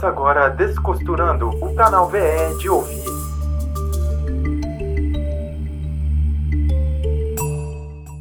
Começa agora Descosturando, o canal VE de ouvir.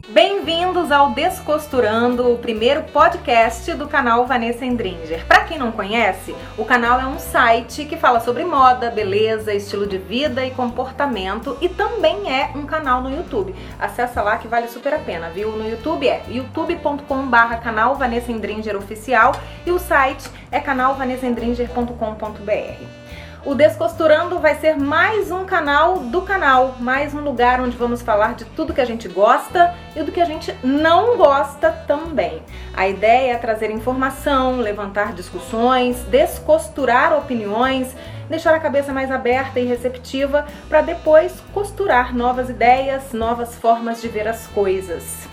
Bem-vindos ao Descosturando, o primeiro podcast do canal Vanessa Endringer. Para quem não conhece, o canal é um site que fala sobre moda, beleza, estilo de vida e comportamento e também é um canal no YouTube. Acessa lá que vale super a pena, viu? No YouTube é youtube.com/barra canal Vanessa Endringer oficial e o site é canalvanessaendringer.com.br. O Descosturando vai ser mais um canal do canal, mais um lugar onde vamos falar de tudo que a gente gosta e do que a gente não gosta também. A ideia é trazer informação, levantar discussões, descosturar opiniões, deixar a cabeça mais aberta e receptiva para depois costurar novas ideias, novas formas de ver as coisas.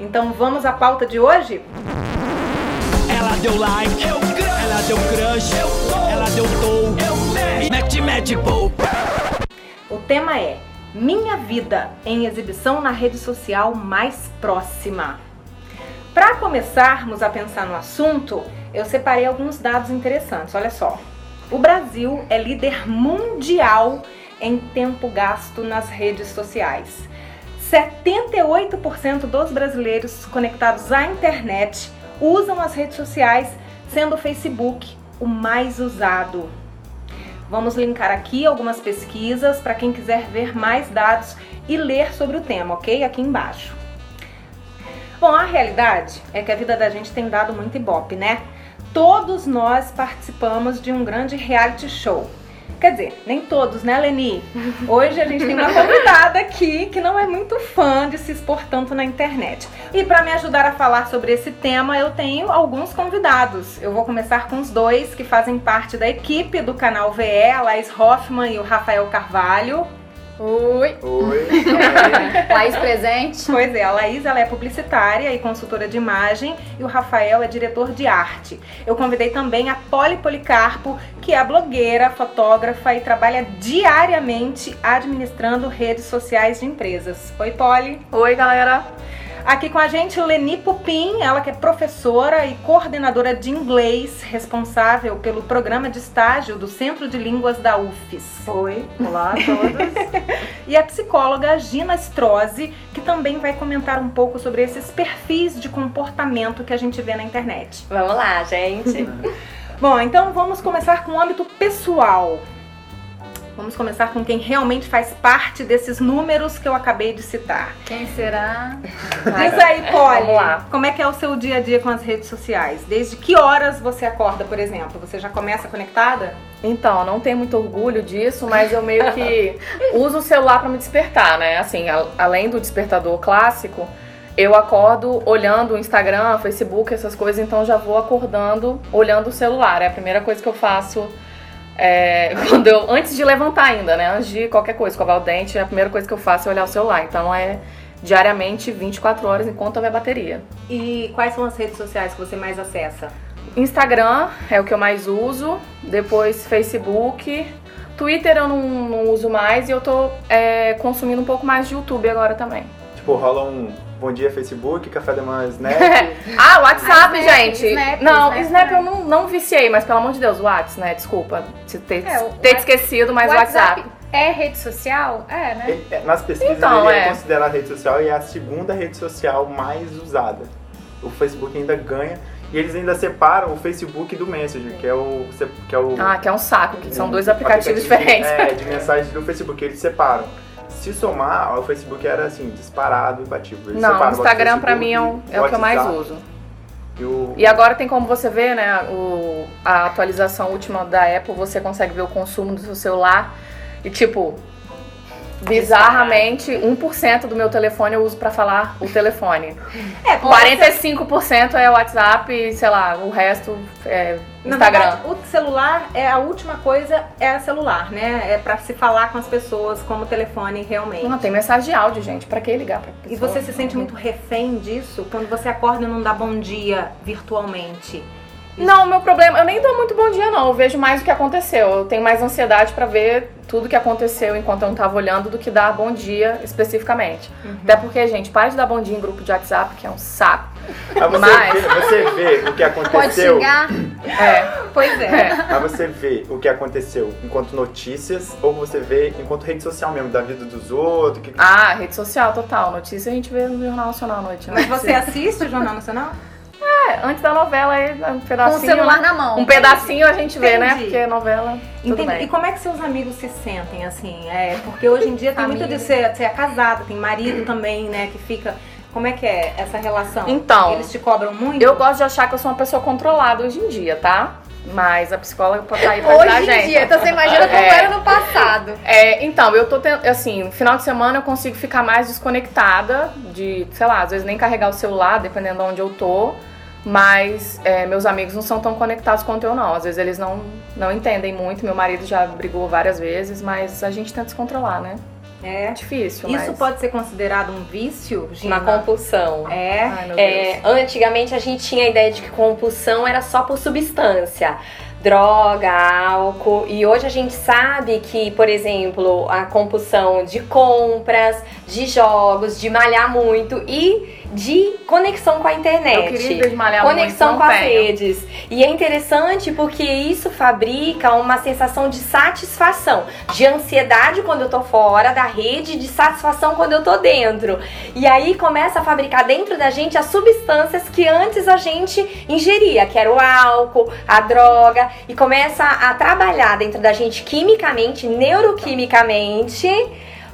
Então vamos à pauta de hoje? Ela deu like, eu ela deu crush, eu ela deu tow, eu mete, mete, pô. O tema é Minha Vida em exibição na rede social mais próxima. Para começarmos a pensar no assunto, eu separei alguns dados interessantes. Olha só. O Brasil é líder mundial em tempo gasto nas redes sociais. 78% dos brasileiros conectados à internet usam as redes sociais, sendo o Facebook o mais usado. Vamos linkar aqui algumas pesquisas para quem quiser ver mais dados e ler sobre o tema, ok? Aqui embaixo. Bom, a realidade é que a vida da gente tem dado muito ibope, né? Todos nós participamos de um grande reality show. Quer dizer, nem todos, né, Leni? Hoje a gente tem uma convidada aqui que não é muito fã de se expor tanto na internet. E para me ajudar a falar sobre esse tema, eu tenho alguns convidados. Eu vou começar com os dois que fazem parte da equipe do canal VE, a Laís Hoffman e o Rafael Carvalho. Oi. Oi. Laís presente. Pois é, a Laís ela é publicitária e consultora de imagem e o Rafael é diretor de arte. Eu convidei também a Poli Policarpo, que é blogueira, fotógrafa e trabalha diariamente administrando redes sociais de empresas. Oi, Poli. Oi, galera. Aqui com a gente Leni Pupim, ela que é professora e coordenadora de inglês, responsável pelo programa de estágio do Centro de Línguas da UFES. Oi, olá a todos. e a psicóloga Gina Strozzi, que também vai comentar um pouco sobre esses perfis de comportamento que a gente vê na internet. Vamos lá, gente. Bom, então vamos começar com o âmbito pessoal. Vamos começar com quem realmente faz parte desses números que eu acabei de citar. Quem será? Diz aí, Polly, Vamos lá. como é que é o seu dia a dia com as redes sociais? Desde que horas você acorda, por exemplo? Você já começa conectada? Então, eu não tenho muito orgulho disso, mas eu meio que uso o celular pra me despertar, né? Assim, a- além do despertador clássico, eu acordo olhando o Instagram, Facebook, essas coisas, então já vou acordando olhando o celular. É a primeira coisa que eu faço é, quando eu, antes de levantar ainda, né? Antes de qualquer coisa, escovar o dente, a primeira coisa que eu faço é olhar o celular. Então é diariamente 24 horas enquanto houver bateria. E quais são as redes sociais que você mais acessa? Instagram é o que eu mais uso, depois Facebook, Twitter eu não, não uso mais e eu tô é, consumindo um pouco mais de YouTube agora também. tipo, rola um bom dia Facebook, café da manhã Snap. ah, WhatsApp, Ah, Snap, gente! Snap, não, Snap Snap, eu não, não viciei, mas pelo amor de Deus, WhatsApp, né? Desculpa te ter, É, ter esquecido, mas WhatsApp. é rede social? É, né? Ele- Nas pesquisas Então, ele é é. considerado rede social e é a segunda rede social mais usada. O Facebook ainda ganha e eles ainda separam o Facebook do Messenger, que é o que é o Ah, que é um saco, que são dois aplicativos aplicativo de- diferentes. É, de mensagem do Facebook, eles separam. Se somar, o Facebook era assim, disparado e batido. Eles Não, o Instagram pra Facebook, mim é, um- é o que eu mais uso. E, o... E agora tem como você ver, né, o, a atualização última da Apple, você consegue ver o consumo do seu celular e tipo, bizarramente, 1% do meu telefone eu uso pra falar o telefone. É, 45% é WhatsApp e, sei lá, o resto é Na Instagram. verdade, o celular é a última coisa, é celular, né? É pra se falar com as pessoas como telefone realmente. Não, tem mensagem de áudio, gente, pra que ligar pra E pessoa? você se sente muito refém disso quando você acorda e não dá bom dia virtualmente. Não, o meu problema, eu nem dou muito bom dia não, eu vejo mais o que aconteceu. Eu tenho mais ansiedade pra ver tudo que aconteceu enquanto eu não tava olhando do que dar bom dia especificamente. Até porque, gente, para de dar bom dia em grupo de WhatsApp, que é um saco. Aí você, Mas- vê, você vê o que Pode aconteceu. xingar? É, Pois é. é. Aí você vê o que aconteceu enquanto notícias ou você vê enquanto rede social mesmo, da vida dos outros. Que... Ah, rede social, total. Notícia a gente vê no Jornal Nacional à noite, né? Mas você assiste o Jornal Nacional? É, antes da novela aí, um Com pedacinho. o celular na mão. Um pedacinho a gente vê, né? Entendi. Porque novela. Tudo Entendi. E bem. como é que seus amigos se sentem, assim? É, porque hoje em dia tem muito de ser, ser casada, tem marido também, né, que fica... Como é que é essa relação? Então, Eles te cobram muito? Eu gosto de achar que eu sou uma pessoa controlada hoje em dia, tá? Mas a psicóloga pode estar aí pra ajudar a Hoje gente. em dia, então você imagina como É. era no passado. É, então, eu tô tendo, assim, final de semana eu consigo ficar mais desconectada de, sei lá, às vezes nem carregar o celular, dependendo de onde eu tô. Mas é, meus amigos não são tão conectados quanto eu, não. Às vezes eles não, não entendem muito. Meu marido já brigou várias vezes, mas a gente tenta se controlar, né? É. É difícil, Isso mas... pode ser considerado um vício, Gina? Uma compulsão. É. Ai, meu É, antigamente a gente tinha a ideia de que compulsão era só por substância. Droga, álcool. E hoje a gente sabe que, por exemplo, a compulsão de compras, de jogos, de malhar muito e de conexão com a internet. Eu queria desmalhar Conexão muito, com as redes. E é interessante porque isso fabrica uma sensação de satisfação, de ansiedade quando eu tô fora da rede, de satisfação quando eu tô dentro. E aí começa a fabricar dentro da gente as substâncias que antes a gente ingeria, que era o álcool, a droga, e começa a trabalhar dentro da gente quimicamente, neuroquimicamente.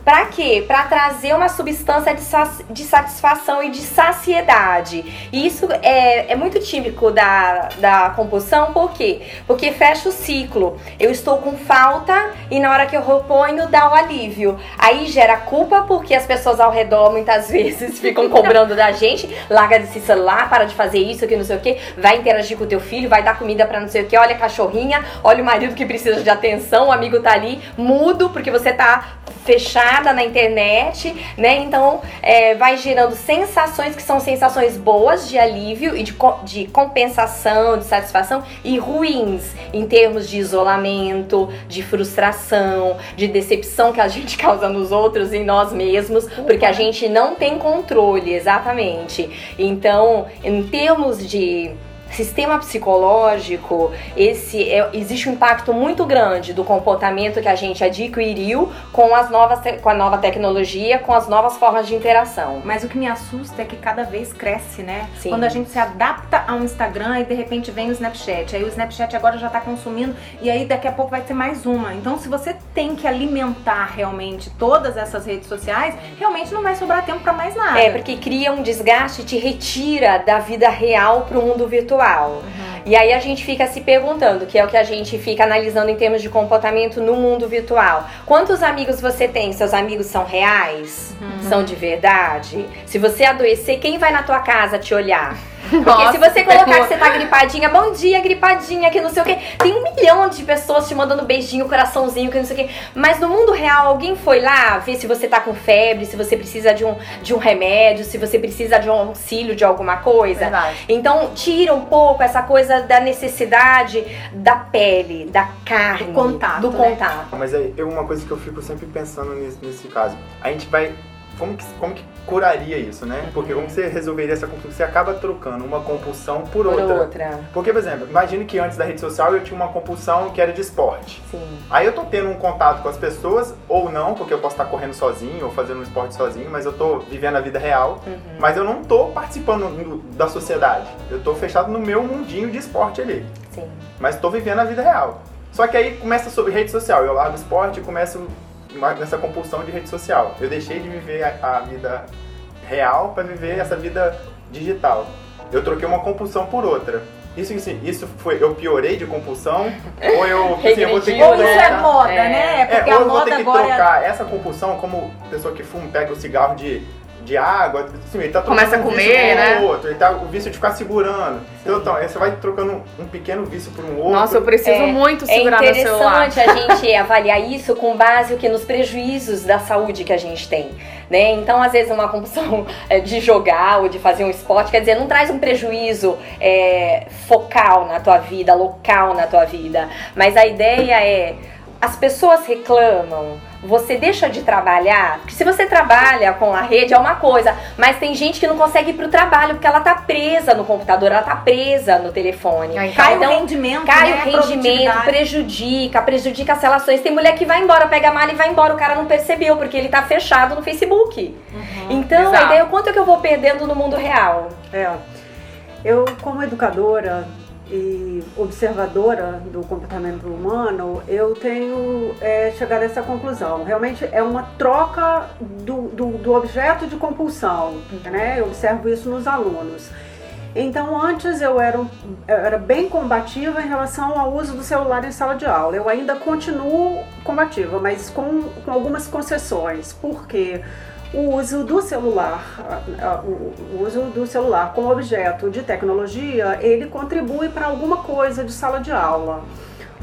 Pra quê? Pra trazer uma substância de, de satisfação e de saciedade. E isso é, é muito típico da, da compulsão, por quê? Porque fecha o ciclo. Eu estou com falta e na hora que eu reponho dá o alívio. Aí gera culpa porque as pessoas ao redor muitas vezes ficam cobrando da gente. Larga desse celular, para de fazer isso, que não sei o que. Vai interagir com o teu filho, vai dar comida pra não sei o que. Olha a cachorrinha, olha o marido que precisa de atenção, o amigo tá ali mudo porque você tá fechada na internet, né? Então é, vai gerando sensações que são sensações boas de alívio e de, de compensação, de satisfação e ruins em termos de isolamento, de frustração, de decepção que a gente causa nos outros e em nós mesmos, porque a gente não tem controle, exatamente. Então, em termos de sistema psicológico, esse é- existe um impacto muito grande do comportamento que a gente adquiriu com as novas com a nova tecnologia, com as novas formas de interação. Mas o que me assusta é que cada vez cresce, né? Sim. Quando a gente se adapta ao Instagram e de repente vem o Snapchat. Aí o Snapchat agora já tá consumindo e aí daqui a pouco vai ter mais uma. Então, se você tem que alimentar realmente todas essas redes sociais, realmente não vai sobrar tempo pra mais nada. É, porque cria um desgaste e te retira da vida real pro mundo virtual. E aí a gente fica se perguntando, que é o que a gente fica analisando em termos de comportamento no mundo virtual. Quantos amigos você tem? Seus amigos são reais? São de verdade? Se você adoecer, quem vai na tua casa te olhar? Porque Nossa, se você colocar que você tá gripadinha, bom dia, gripadinha, que não sei o quê. Tem um milhão de pessoas te mandando beijinho, coraçãozinho, que não sei o quê. Mas no mundo real, alguém foi lá ver se você tá com febre, se você precisa de um, de um remédio, se você precisa de um auxílio de alguma coisa. Verdade. Então, tira um pouco essa coisa da necessidade da pele, da carne, Do contato, do né? contato. Mas é é uma coisa que eu fico sempre pensando nesse, nesse caso. A gente vai. Como que, como que curaria isso, né? Porque como que você resolveria essa compulsão? Você acaba trocando uma compulsão por, Por outra. outra. Porque, por exemplo, imagine que antes da rede social eu tinha uma compulsão que era de esporte. Sim. Aí eu tô tendo um contato com as pessoas, ou não, porque eu posso estar correndo sozinho ou fazendo um esporte sozinho, mas eu tô vivendo a vida real. Uhum. Mas eu não tô participando do- da sociedade. Eu tô fechado no meu mundinho de esporte ali. Sim. Mas tô vivendo a vida real. Só que aí começa sobre rede social. Eu largo esporte e começo nessa compulsão de rede social. Eu deixei de viver a, a vida real para viver essa vida digital. Eu troquei uma compulsão por outra. Isso, isso, isso foi. Eu piorei de compulsão? ou eu, assim, eu vou ter que Ou isso é trocar- moda, É. né? é, Porque ou a eu vou ter que é trocar essa compulsão como pessoa que fuma, pega o cigarro de, de água, assim, ele tá Começa a comer, né? outro, ele tá, o vício de ficar segurando. Então, então, aí você vai trocando um, pequeno vício por um outro. Nossa, eu preciso É, muito É segurar meu celular. interessante a gente avaliar isso com base o que nos prejuízos da saúde que a gente tem, né? Então, às vezes uma compulsão é, de jogar ou de fazer um esporte, quer dizer, não traz um prejuízo é, focal na tua vida, local na tua vida, mas a ideia é as pessoas reclamam, você deixa de trabalhar? Porque se você trabalha com a rede é uma coisa, mas tem gente que não consegue ir pro trabalho porque ela tá presa no computador, ela tá presa no telefone. Aí Cai Então, o rendimento, Cai né? o a rendimento, prejudica, prejudica as relações. Tem mulher que vai embora, pega a mala e vai embora, o cara não percebeu, porque ele tá fechado no Facebook. Então, a Exato. ideia é o quanto que eu vou perdendo no mundo real. É. Eu, como educadora e observadora do comportamento humano, eu tenho é, chegado a essa conclusão. Realmente é uma troca do, do, do objeto de compulsão, né? Eu observo isso nos alunos. Então, antes eu era, eu era bem combativa em relação ao uso do celular em sala de aula. Eu ainda continuo combativa, mas com, com algumas concessões. Por quê? O uso do celular, o uso do celular como objeto de tecnologia, ele contribui para alguma coisa de sala de aula.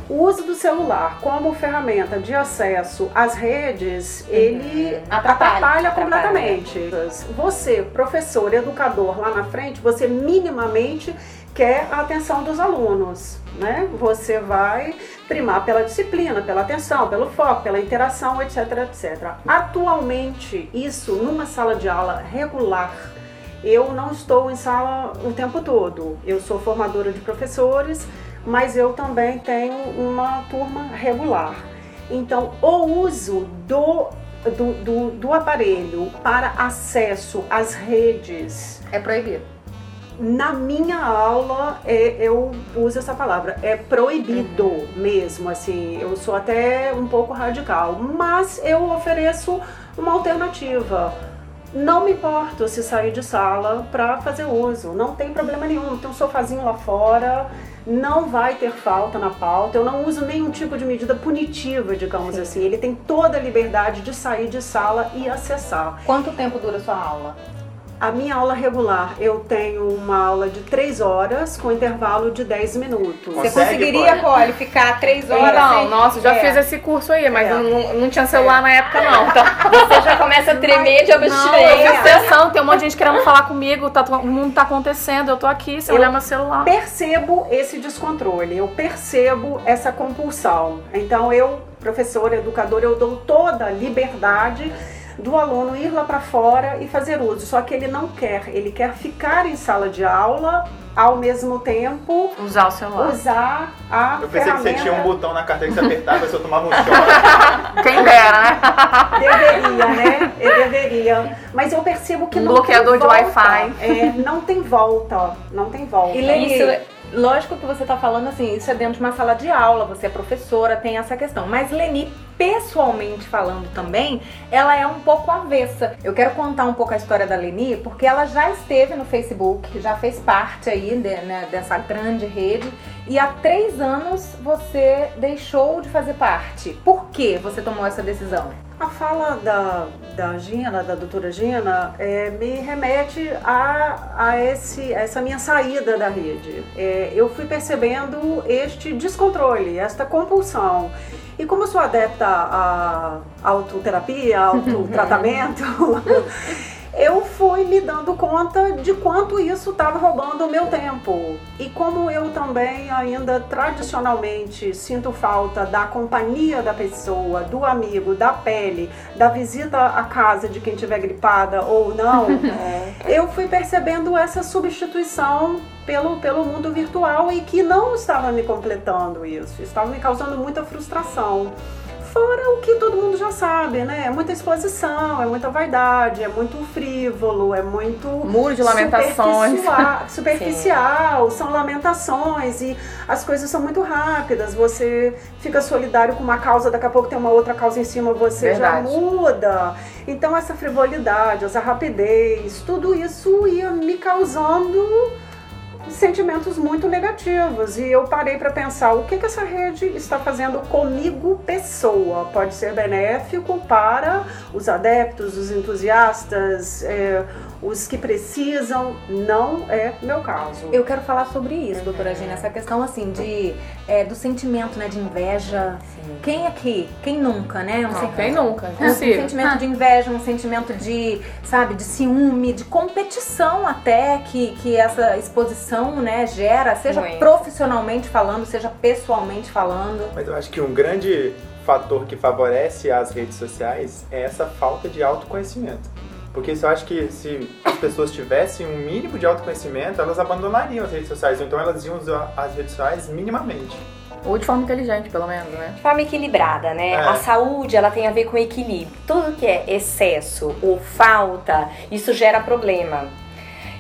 O uso do celular como ferramenta de acesso às redes, ele Atrapalha, atrapalha, atrapalha. completamente. Você, professor, educador lá na frente, você minimamente quer a atenção dos alunos, né? Você vai primar pela disciplina, pela atenção, pelo foco, pela interação, etc, etc. Atualmente, isso numa sala de aula regular, eu não estou em sala o tempo todo. Eu sou formadora de professores, mas eu também tenho uma turma regular. Então, o uso do, do, do, do aparelho para acesso às redes É proibido. Na minha aula, é, eu uso essa palavra, é proibido mesmo, assim, eu sou até um pouco radical, mas eu ofereço uma alternativa. Não me importo se sair de sala para fazer uso, não tem problema nenhum, tem um sofazinho lá fora, não vai ter falta na pauta, eu não uso nenhum tipo de medida punitiva, digamos assim, ele tem toda a liberdade de sair de sala e acessar. Quanto tempo dura a sua aula? A minha aula regular, eu tenho uma aula de 3 horas com intervalo de 10 minutos. Você Consegue, conseguiria, Polly? Polly, ficar três horas Não, sem... nossa, já É. fiz esse curso aí, mas É. eu não, não tinha celular na época não, tá? Você já começa a tremer de Não, abstinência. tensão, tem um monte de gente querendo falar comigo, tá, o mundo tá acontecendo, eu tô aqui, sem Eu- olhar meu celular. percebo esse descontrole, eu percebo essa compulsão. Então eu, professora, educadora, eu dou toda a liberdade do aluno ir lá para fora e fazer uso. Só que ele não quer, ele quer ficar em sala de aula ao mesmo tempo Usar o celular. usar a Eu pensei que você ferramenta. tinha um botão na carteira que você apertava e você tomava um choque. Quem dera, né? Deveria, né? Eu deveria. Mas eu percebo que Um não bloqueador tem de volta. Wi-Fi. É, não tem volta. Não tem volta. E Leni, Isso lógico que você tá falando assim, isso é dentro de uma sala de aula, você é professora, tem essa questão. Mas Leni, pessoalmente falando também, ela é um pouco avessa. Eu quero contar um pouco a história da Leni, porque ela já esteve no Facebook, já fez parte aí de- né, dessa grande rede. E há três anos você deixou de fazer parte. Por que você tomou essa decisão? A fala da, da Gina, da doutora Gina, é, me remete a, a, esse, a essa minha saída da rede. É, eu fui percebendo este descontrole, esta compulsão. E como eu sou adepta à autoterapia, autotratamento, eu fui me dando conta de quanto isso estava roubando o meu tempo. E como eu também ainda tradicionalmente sinto falta da companhia da pessoa, do amigo, da pele, da visita à casa de quem estiver gripada ou não, eu fui percebendo essa substituição pelo, pelo mundo virtual e que não estava me completando isso, estava me causando muita frustração. Fora o que todo mundo já sabe, né? É muita exposição, é muita vaidade, é muito frívolo, é muito Muro de lamentações. superficial, são lamentações e as coisas são muito rápidas. Você fica solidário com uma causa, daqui a pouco tem uma outra causa em cima, você Verdade. já muda. Então essa frivolidade, essa rapidez, tudo isso ia me causando sentimentos muito negativos. E eu parei para pensar o que que essa rede está fazendo comigo pessoa? Pode ser benéfico para os adeptos os entusiastas é, os que precisam não é meu caso Eu quero falar sobre isso, doutora Gina, essa questão assim de é, do sentimento, né, de inveja. Quem aqui, quem nunca, né? Um Não, sen- quem nunca? um Impossível. sentimento de inveja, um sentimento de, sabe, de ciúme, de competição até que, que essa exposição, né, gera, seja Muito. profissionalmente falando, seja pessoalmente falando. Mas eu acho que um grande fator que favorece as redes sociais é essa falta de autoconhecimento. Porque isso eu acho que se as pessoas tivessem um mínimo de autoconhecimento, elas abandonariam as redes sociais, ou então elas iam usar as redes sociais minimamente. Ou de forma inteligente, pelo menos, né? De forma equilibrada, né? É. A saúde, ela tem a ver com equilíbrio. Tudo que é excesso ou falta, isso gera problema.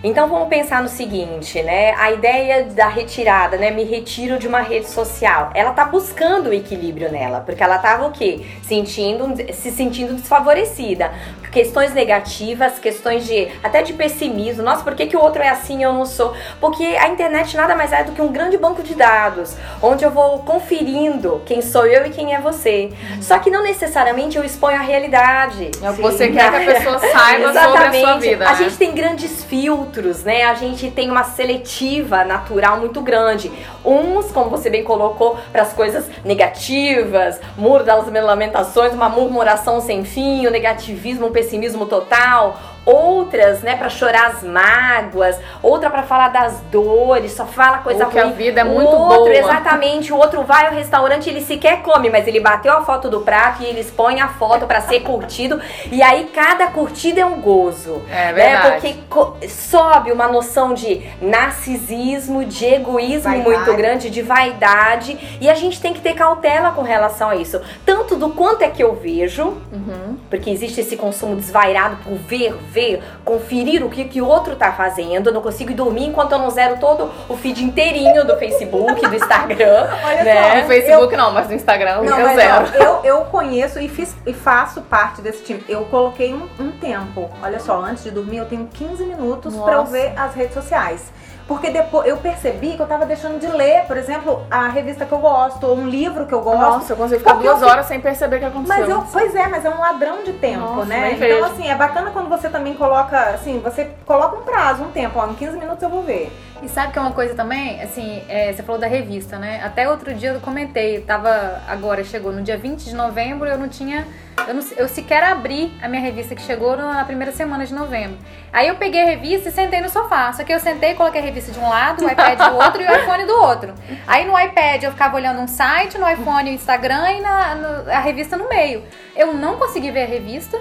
Então vamos pensar no seguinte, né? A ideia da retirada, né? Me retiro de uma rede social. Ela tá buscando o equilíbrio nela, porque ela tava o quê? Sentindo, se sentindo desfavorecida. Questões negativas, questões de até de pessimismo. Nossa, por que, que o outro é assim e eu não sou? Porque a internet nada mais é do que um grande banco de dados, onde eu vou conferindo quem sou eu e quem é você. Só que não necessariamente eu exponho a realidade. É o que você quer que a pessoa saiba sobre a sua vida. A né? gente tem grandes filtros, né? A gente tem uma seletiva natural muito grande. Uns, como você bem colocou, para as coisas negativas, muro das lamentações, uma murmuração sem fim, o negativismo, o pessimismo total. Outras, né, para chorar as mágoas, outra para falar das dores, só fala coisa Ou que a ruim. vida é muito outro, boa. Exatamente, o outro vai ao restaurante, ele sequer come, mas ele bateu a foto do prato e ele expõe a foto para ser curtido. E aí cada curtida é um gozo. É Né? verdade. Porque co- sobe uma noção de narcisismo, de egoísmo Vaidade. muito grande, de vaidade. E a gente tem que ter cautela com relação a isso. Tanto do quanto é que eu vejo, Uhum. porque existe esse consumo desvairado por ver, ver, conferir o que, que o outro tá fazendo. Eu não consigo dormir enquanto eu não zero todo o feed inteirinho do Facebook, do Instagram. Olha né? No Facebook não, mas no Instagram Não, eu zero. ó, eu, eu conheço e, fiz, e faço parte desse time. Eu coloquei um, um tempo. Olha só, antes de dormir eu tenho 15 minutos pra eu ver as redes sociais. Porque depois eu percebi que eu tava deixando de ler, por exemplo, a revista que eu gosto, ou um livro que eu gosto. Nossa, eu consigo ficar eu duas fico- horas sem perceber o que aconteceu. Mas eu, pois é, mas é um ladrão de tempo, Nossa, né? Então, vejo. assim, é bacana quando você também coloca, assim, você coloca um prazo, um tempo, ó, em 15 minutos eu vou ver. E sabe que é uma coisa também, assim, é, você falou da revista, né? Até outro dia eu comentei, tava agora, chegou no dia 20 de novembro, eu não tinha. Eu, não, eu sequer abri a minha revista que chegou na primeira semana de novembro. Aí eu peguei a revista e sentei no sofá. Só que eu sentei, coloquei a revista de um lado, o iPad do outro e o iPhone do outro. Aí no iPad eu ficava olhando um site, no iPhone o Instagram e na, no- a revista no meio. Eu não consegui ver a revista.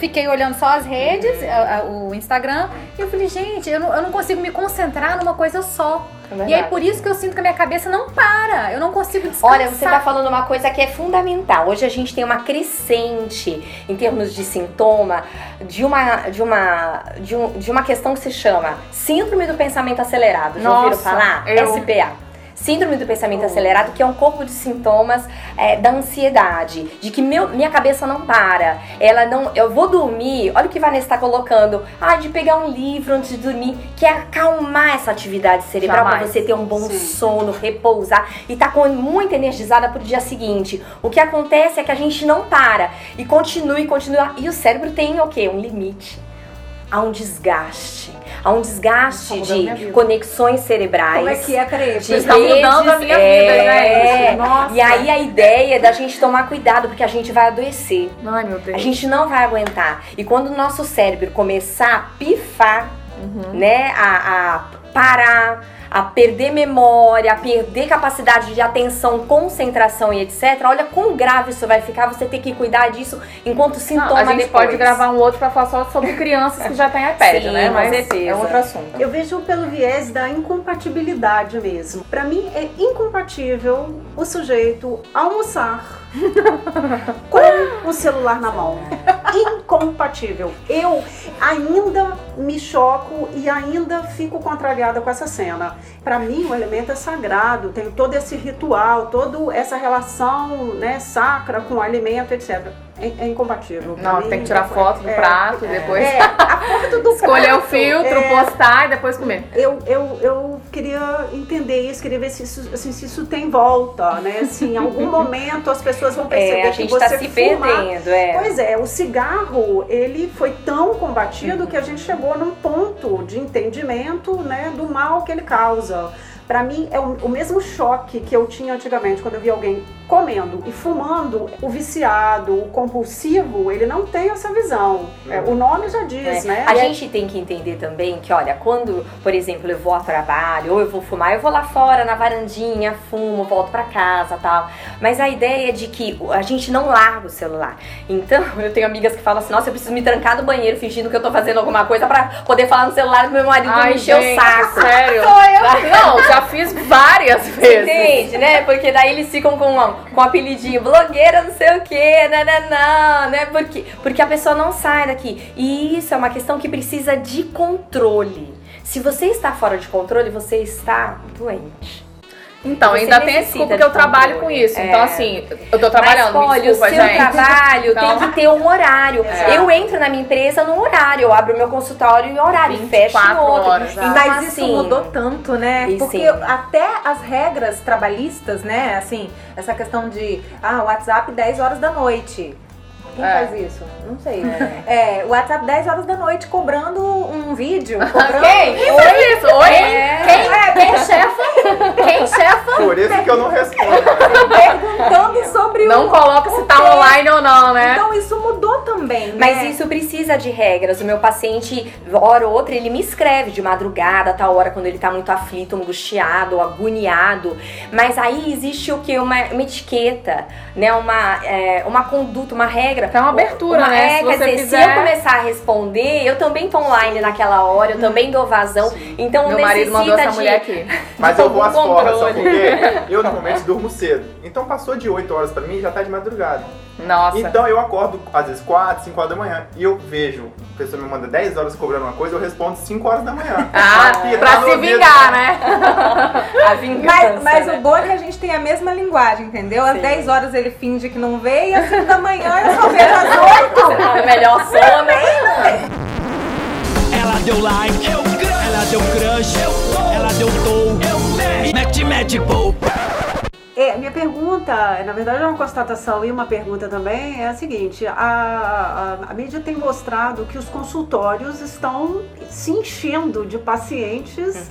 Fiquei olhando só as redes, a- a- o Instagram, e eu falei, gente, eu não, eu não consigo me concentrar numa coisa só. É E aí por isso que eu sinto que a minha cabeça não para. Eu não consigo descansar. Olha, você tá falando uma coisa que é fundamental. Hoje a gente tem uma crescente em termos de sintoma de uma de uma de, um- de uma questão que se chama síndrome do pensamento acelerado. Já ouviram Nossa, falar? eu- SPA. Síndrome do pensamento acelerado, que é um corpo de sintomas é, da ansiedade, de que meu, minha cabeça não para. Ela não. Eu vou dormir, olha o que Vanessa está colocando. Ah, de pegar um livro antes de dormir, que é acalmar essa atividade cerebral para você ter um bom Sim. sono, repousar e tá com muito energizada pro dia seguinte. O que acontece é que a gente não para e continua e continua. E o cérebro tem o quê? Um limite. Há um desgaste. Há um desgaste Tá de conexões cerebrais. Como é que é, Cris? De Tá mudando a minha é, vida, né? Nossa. E aí a ideia é da gente tomar cuidado, porque a gente vai adoecer. Ai, meu Deus. A gente não vai aguentar. E quando o nosso cérebro começar a pifar, né, a, a parar, a perder memória, a perder capacidade de atenção, concentração e etc. Olha quão grave isso vai ficar. Você tem que cuidar disso enquanto Não, sintoma a gente depois. pode gravar um outro pra falar só sobre crianças que já têm iPad, Sim, né? com Mas certeza. é outro assunto. Eu vejo pelo viés da incompatibilidade mesmo. Pra mim é incompatível o sujeito almoçar com o celular na mão. Incompatível. Eu ainda me choco e ainda fico contrariada com essa cena. Pra mim o alimento é sagrado, tem todo esse ritual, toda essa relação, né, sacra com o alimento, etc. É, é incompatível. Não, tem que tirar é- foto do é- prato, depois É, a foto do escolher o prato, filtro, é, postar e depois comer. eu, eu, eu queria entender isso, queria ver se isso, assim, se isso tem volta, né? Se em algum momento as pessoas vão perceber É, a que gente você tá se fuma- perdendo, é. Pois é, o cigarro, ele foi tão combatido que a gente chegou num ponto de entendimento, né, do mal que ele causa. Pra mim, é o, o mesmo choque que eu tinha antigamente quando eu via alguém comendo e fumando, o viciado, o compulsivo, ele não tem essa visão. É, o nome já diz, É. né? A gente tem que entender também que, olha, quando, por exemplo, eu vou ao trabalho ou eu vou fumar, eu vou lá fora na varandinha, fumo, volto pra casa tal. Mas a ideia é de que a gente não larga o celular. Então, eu tenho amigas que falam assim: nossa, eu preciso me trancar no banheiro fingindo que eu tô fazendo alguma coisa pra poder falar no celular do meu marido não me encher o saco. sério? Sou eu. Não, já fiz várias vezes. Entende, né? Porque daí eles ficam com, com um apelidinho, blogueira não sei o quê, nananã, né? Porque, porque a pessoa não sai daqui. E isso é uma questão que precisa de controle. Se você está fora de controle, você está doente. Então, ainda tem esse desculpa de que eu trabalho com controle. isso. É. Então, assim, eu tô trabalhando, Mas, olha, desculpa, o seu gente. trabalho Então- tem que ter um horário. É. Eu entro na minha empresa num horário, eu abro meu consultório em horário, e fecho em 24 outro. horas, Então, Mas isso assim, mudou tanto, né? Porque sim. até as regras trabalhistas, né? Assim, essa questão de, ah, WhatsApp 10 horas da noite. Quem É. faz isso? Não sei. É. WhatsApp 10 horas da noite cobrando um vídeo. Cobrando... Quem? Quem fez isso? Oi? Quem, é, quem chefa? Quem chefa? Por isso que eu não respondo. Perguntando sobre Não o. coloca se tá online ou não, né? Então isso mudou também, Mas né? isso precisa de regras. O meu paciente, hora ou outra, ele me escreve de madrugada, tal hora, quando ele tá muito aflito, angustiado, agoniado. Mas aí existe o que? Uma, uma etiqueta, né? Uma, é, uma conduta, uma regra. Tem uma abertura, Uma- né? É, Se quer você dizer, fizer- se eu começar a responder, eu também tô online naquela hora, eu também dou vazão. Então Meu marido mandou essa de- mulher aqui. Mas eu vou às Algum forras, sabe por quê? Eu normalmente durmo cedo. Então passou de 8 horas pra mim, já tá de madrugada. Nossa. Então eu acordo às vezes 4, 5 horas da manhã. E eu vejo, a pessoa me manda 10 horas cobrando uma coisa, eu respondo 5 horas da manhã. Ah, pra no se vingar, né? A vingança, Mas, mas né? o bom é que a gente tem a mesma linguagem, entendeu? Às Sim. 10 horas ele finge que não vê e às 5 da manhã eu só vejo às 8. É melhor sono. Ela deu like, eu ela deu crush, eu ela deu eu mete, mete. É, minha pergunta, na verdade é uma constatação e uma pergunta também, é a seguinte: a, a, a mídia tem mostrado que os consultórios estão se enchendo de pacientes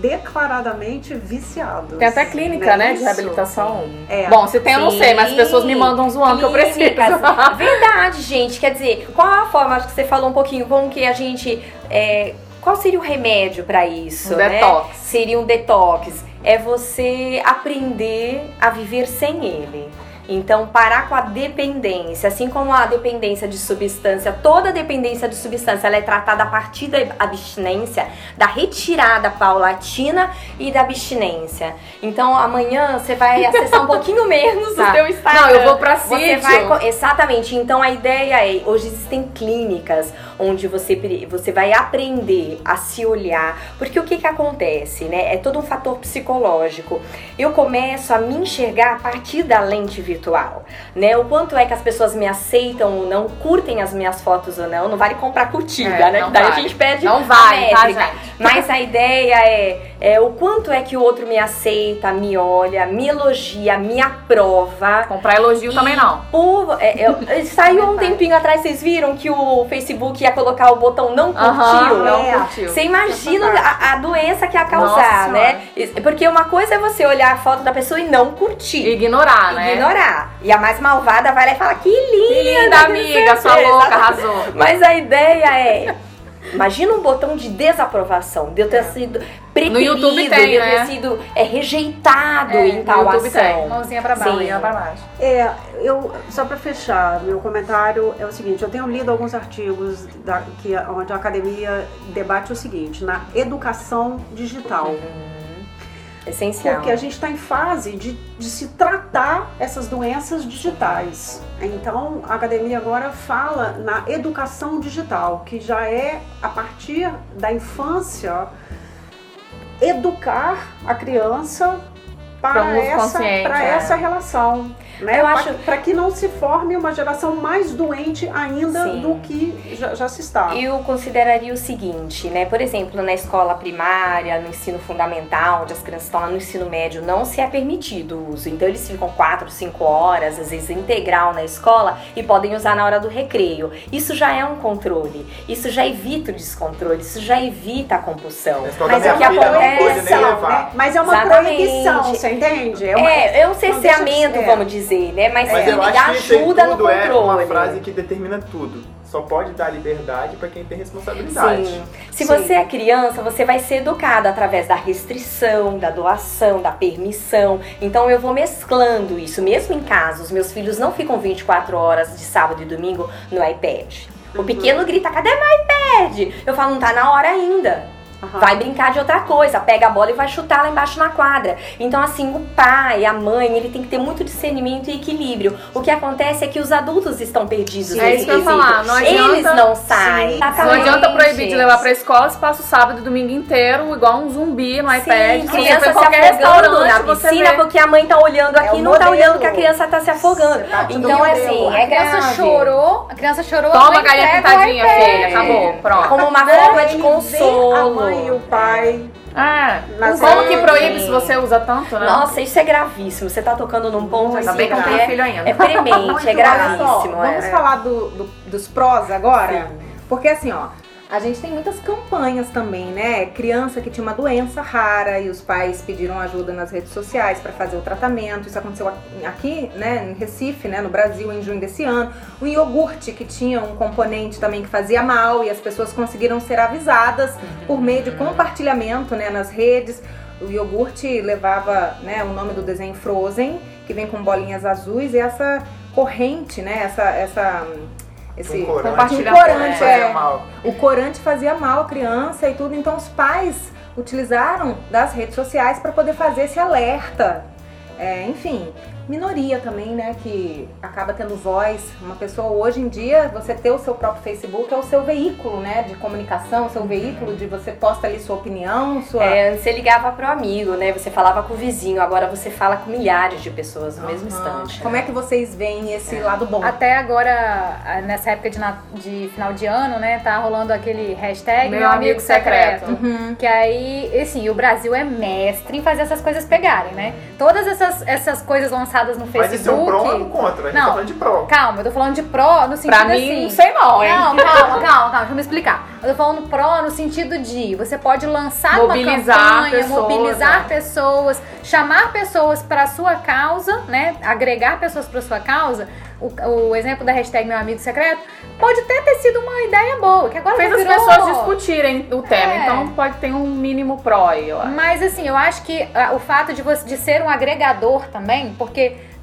declaradamente viciados. Tem até clínica, Não é né, de reabilitação. É. Bom, se tem eu não sei, mas as pessoas me mandam zoando que eu preciso. Verdade, gente. Quer dizer, qual a forma, acho que você falou um pouquinho, como que a gente. é, qual seria o remédio pra isso? Um né? detox. Seria um detox. É você aprender a viver sem ele. Então, parar com a dependência, assim como a dependência de substância, toda dependência de substância, ela é tratada a partir da abstinência, da retirada paulatina e da abstinência. Então, amanhã você vai acessar um pouquinho menos Tá. o teu Instagram. Não, eu vou pra sítio. vai Exatamente. Então a ideia é, hoje existem clínicas onde você, você vai aprender a se olhar, porque o que que acontece, né? É todo um fator psicológico. Eu começo a me enxergar a partir da lente virtual, né? O quanto é que as pessoas me aceitam ou não, curtem as minhas fotos ou não, não vale comprar curtida, É, né? daí vale. a gente perde Não a vale, tá, métrica. gente? Mas a ideia é, é o quanto é que o outro me aceita, me olha, me elogia, me aprova. Comprar elogio também não. Por, é, é, saiu um tempinho atrás, vocês viram que o Facebook ia colocar o botão não curtiu? Não É. curtiu. Você imagina a, a doença que ia Nossa causar, Senhora. né? Porque uma coisa é você olhar a foto da pessoa e não curtir. Ignorar, né? Ignorar. E a mais malvada vai lá e fala, que linda, Que linda, amiga, sua o quê." louca, arrasou. Mas a ideia é. Imagina um botão de desaprovação, de eu ter sido preterido, No YouTube tem, de eu ter né? sido é, rejeitado É, em no tal YouTube ação. tem. Mãozinha pra baixo. Olha pra baixo. É, eu só para fechar, meu comentário é o seguinte: eu tenho lido alguns artigos da, que, onde a academia debate o seguinte na educação digital. Essencial. Porque a gente está em fase de, de se tratar essas doenças digitais. Então, a academia agora fala na educação digital, que já é a partir da infância educar a criança para essa, para é. essa relação. né? Eu Pra- acho- Para que não se forme uma geração mais doente ainda Sim. do que já, já se está. Eu consideraria o seguinte, né? Por exemplo, na escola primária, no ensino fundamental, onde as crianças estão lá no ensino médio, não se é permitido o uso. Então eles ficam 4, 5 horas, às vezes integral na escola e podem usar na hora do recreio. Isso já é um controle. Isso já evita o descontrole, isso já evita a compulsão. Mas da o que acontece né? Mas é uma Exatamente. proibição, você entende? É, uma- É, é um de cerceamento, ser. vamos dizer, né? Mas, Mas sim, eu ele acho que isso aí ajuda no tudo é uma controle. frase que determina tudo. Só pode dar liberdade pra quem tem responsabilidade. Sim. Se Sim. você é criança, você vai ser educado através da restrição, da doação, da permissão. Então eu vou mesclando isso. Mesmo em casa, os meus filhos não ficam 24 horas de sábado e domingo no iPad. Uhum. O pequeno grita, cadê meu iPad? Eu falo, não tá na hora ainda. Aham. Vai brincar de outra coisa, pega a bola e vai chutar lá embaixo na quadra. Então, assim, o pai, a mãe, ele tem que ter muito discernimento e equilíbrio. O que acontece é que os adultos estão perdidos É nesse isso que eu ia falar, não adianta- Eles não saem. Sim. Não adianta proibir de levar pra escola se passa o sábado e domingo inteiro, igual um zumbi no iPad. Sim, você criança se qualquer afogando na piscina vê. porque a mãe tá olhando aqui É e não tá modelo. olhando que a criança tá se afogando. Tá Então, modelo. assim, A é criança grave. chorou, a criança chorou. a Toma mãe galinha pintadinha, iPad. filha. Acabou, pronto. Como uma forma de consolo. Mãe e o pai. É. Nas Como que proíbe se você usa tanto, né? Nossa, isso é gravíssimo. Você tá tocando num ponto Ainda assim, bem que não é, filho ainda. é premente, Muito, é Olha só, gravíssimo. vamos é. falar do- do- dos prós agora? Porque assim, ó, a gente tem muitas campanhas também, né? Criança que tinha uma doença rara e os pais pediram ajuda nas redes sociais para fazer o tratamento. Isso aconteceu aqui, né, em Recife, né, no Brasil, em junho desse ano. O iogurte que tinha um componente também que fazia mal e as pessoas conseguiram ser avisadas por meio de compartilhamento, né, nas redes. O iogurte levava, né, o nome do desenho Frozen, que vem com bolinhas azuis e essa corrente, né, essa essa esse corante. corante, é. O corante fazia mal à criança e tudo, então os pais utilizaram das redes sociais para poder fazer esse alerta. É, enfim, minoria também, né, que acaba tendo voz. Uma pessoa hoje em dia, você ter o seu próprio Facebook é o seu veículo, né, de comunicação, o seu veículo de você posta ali sua opinião, sua É, você ligava pro amigo, né? Você falava com o vizinho, agora você fala com milhares de pessoas no mesmo instante. Como é que vocês veem esse lado bom? Até agora, nessa época de, na- de final de ano, né, tá rolando aquele hashtag Meu meu, amigo amigo secreto. Uhum. Que aí, assim, o Brasil é mestre em fazer essas coisas pegarem, né? Todas essas, essas coisas lançadas no Mas isso é um Facebook. pró ou um contra? A gente Não. tá falando de pró. Calma, eu tô falando de pró no sentido Pra mim, assim. não sei não, hein? Não, calma, calma, calma, deixa eu me explicar. Eu tô falando pró no sentido de você pode lançar Mobilizar uma campanha, pessoas, mobilizar né? pessoas, chamar pessoas para sua causa, né? Agregar pessoas para sua causa. O, o exemplo da hashtag meu amigo secreto pode até ter sido uma ideia boa, que agora Fez as virou... pessoas discutirem o tema, É. então pode ter um mínimo pró aí, eu acho. Mas assim, eu acho que ah, o fato de, você, de ser um agregador também, porque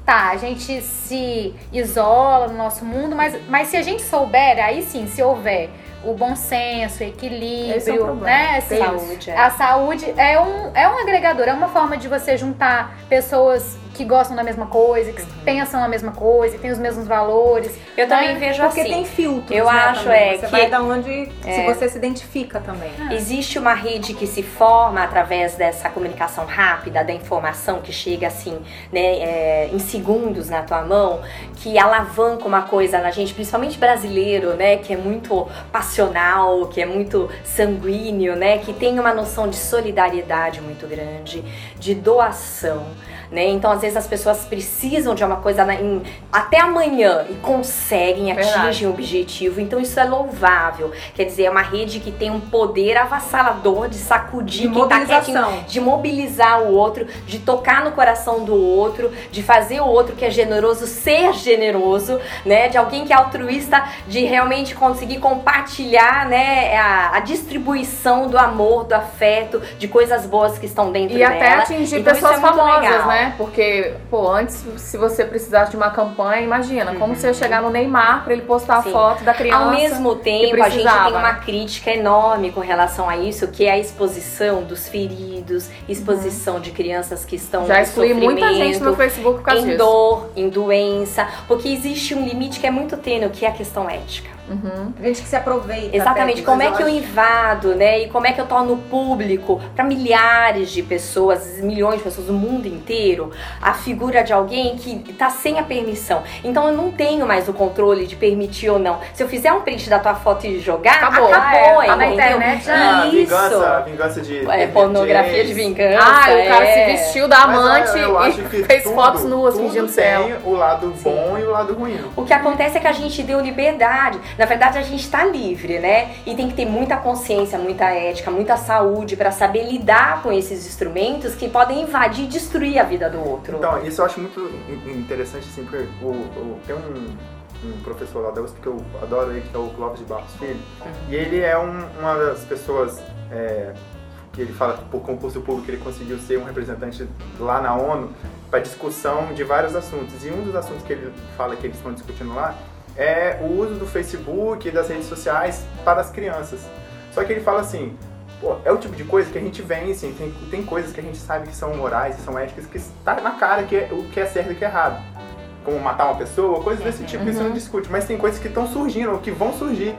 tá, a gente se isola no nosso mundo, mas, mas se a gente souber, aí sim, se houver o bom senso, o equilíbrio, é problema. né? Assim, Saúde, é. A saúde é um, é um agregador, é uma forma de você juntar pessoas que gostam da mesma coisa, que pensam a mesma coisa, que têm os mesmos valores. Eu né? também vejo Porque assim. tem filtros, eu né, acho, também. é, Você que- vai da onde se É. você se identifica também. Existe uma rede que se forma através dessa comunicação rápida, da informação que chega assim, né, é, em segundos na tua mão, que alavanca uma coisa na gente, principalmente brasileiro, né, que é muito passional, que é muito sanguíneo, né, que tem uma noção de solidariedade muito grande, de doação. Né? Então, às vezes, as pessoas precisam de uma coisa na- em- até amanhã e conseguem, atingem o objetivo. Então, isso é louvável. Quer dizer, é uma rede que tem um poder avassalador de sacudir De quem tá quietinho, de mobilizar o outro, de tocar no coração do outro, de fazer o outro que é generoso ser generoso, né? De alguém que é altruísta, de realmente conseguir compartilhar, né? A, a distribuição do amor, do afeto, de coisas boas que estão dentro E dela. até atingir Então, isso pessoas é famosas, legal. Né? Porque, pô, antes, se você precisasse de uma campanha, imagina, como você ia chegar no Neymar pra ele postar Uhum. Sim. a foto da criança. Ao mesmo tempo, a gente tem uma né? crítica enorme com relação a isso, que é a exposição dos feridos, exposição de crianças que estão Já em excluí muita gente no Facebook por causa em disso. dor, em doença, porque existe um limite que é muito tênue, que é a questão ética. Uhum. Gente que se aproveita. Exatamente, como é Mas que eu invado, né? E como é que eu torno público para milhares de pessoas, milhões de pessoas do mundo inteiro, a figura de alguém que tá sem a permissão. Então eu não tenho mais o controle de permitir ou não. Se eu fizer um print da tua foto e jogar, Acabou. acabou, É, tá na entendeu? internet. Ah, Isso. vingança, vingança de. É pornografia de vingança. Ah, e o cara é. se vestiu da Mas, amante eu acho que e fez tudo- fotos nuas tudo fingindo tem o lado bom e o lado ruim. O que acontece é que a gente deu liberdade. Na verdade, a gente está livre, né? E tem que ter muita consciência, muita ética, muita saúde para saber lidar com esses instrumentos que podem invadir e destruir a vida do outro. Então, isso eu acho muito in- interessante, assim, porque o, o- tem um, um professor lá da USP que eu adoro ele, que é o Clóvis de Barros Filho, e ele é um- uma das pessoas é, que ele fala que por concurso público ele conseguiu ser um representante lá na ONU para discussão de vários assuntos. E um dos assuntos que ele fala que eles estão discutindo lá é o uso do Facebook e das redes sociais para as crianças. Só que ele fala assim, pô, é o tipo de coisa que a gente vem, assim, tem, tem coisas que a gente sabe que são morais e são éticas, que está na cara que é, o que é certo e o que é errado. Como matar uma pessoa, coisas desse tipo, isso não discute. Mas tem coisas que estão surgindo, ou que vão surgir.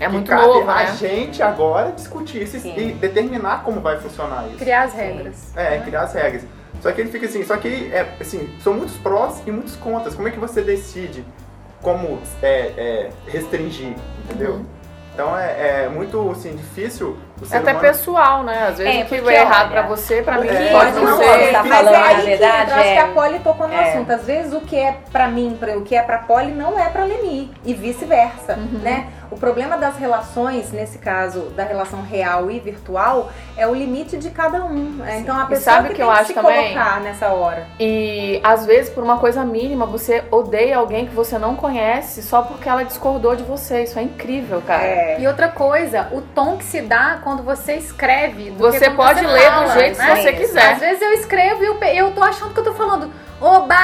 É que muito cabe novo, a né? gente agora discutir isso Sim. e determinar como vai funcionar isso. Criar as regras. É, criar as regras. Só que ele fica assim, só que é, assim, são muitos prós e muitos contras. Como é que você decide como é, é, restringir, entendeu? Uhum. Então é, é muito assim, difícil o ser É até humano... pessoal, né? Às vezes É, o que porque, é errado pra você, pra mim é, pode não ser. tá Mas é a aí que verdade, entra, acho é. que a Polly tocou no É. assunto. Às vezes o que é pra mim, pra- o que é pra Polly não é pra Leni e vice-versa, Uhum. né? O problema das relações, nesse caso da relação real e virtual, é o limite de cada um. É, Então a E pessoa sabe que que tem eu que acho se também? colocar nessa hora. E às vezes, por uma coisa mínima, você odeia alguém que você não conhece só porque ela discordou de você. Isso é incrível, cara. É. E outra coisa, o tom que se dá quando você escreve. Você pode você ler fala, do jeito né? que você quiser. Às vezes eu escrevo e eu, eu tô achando que eu tô falando oba!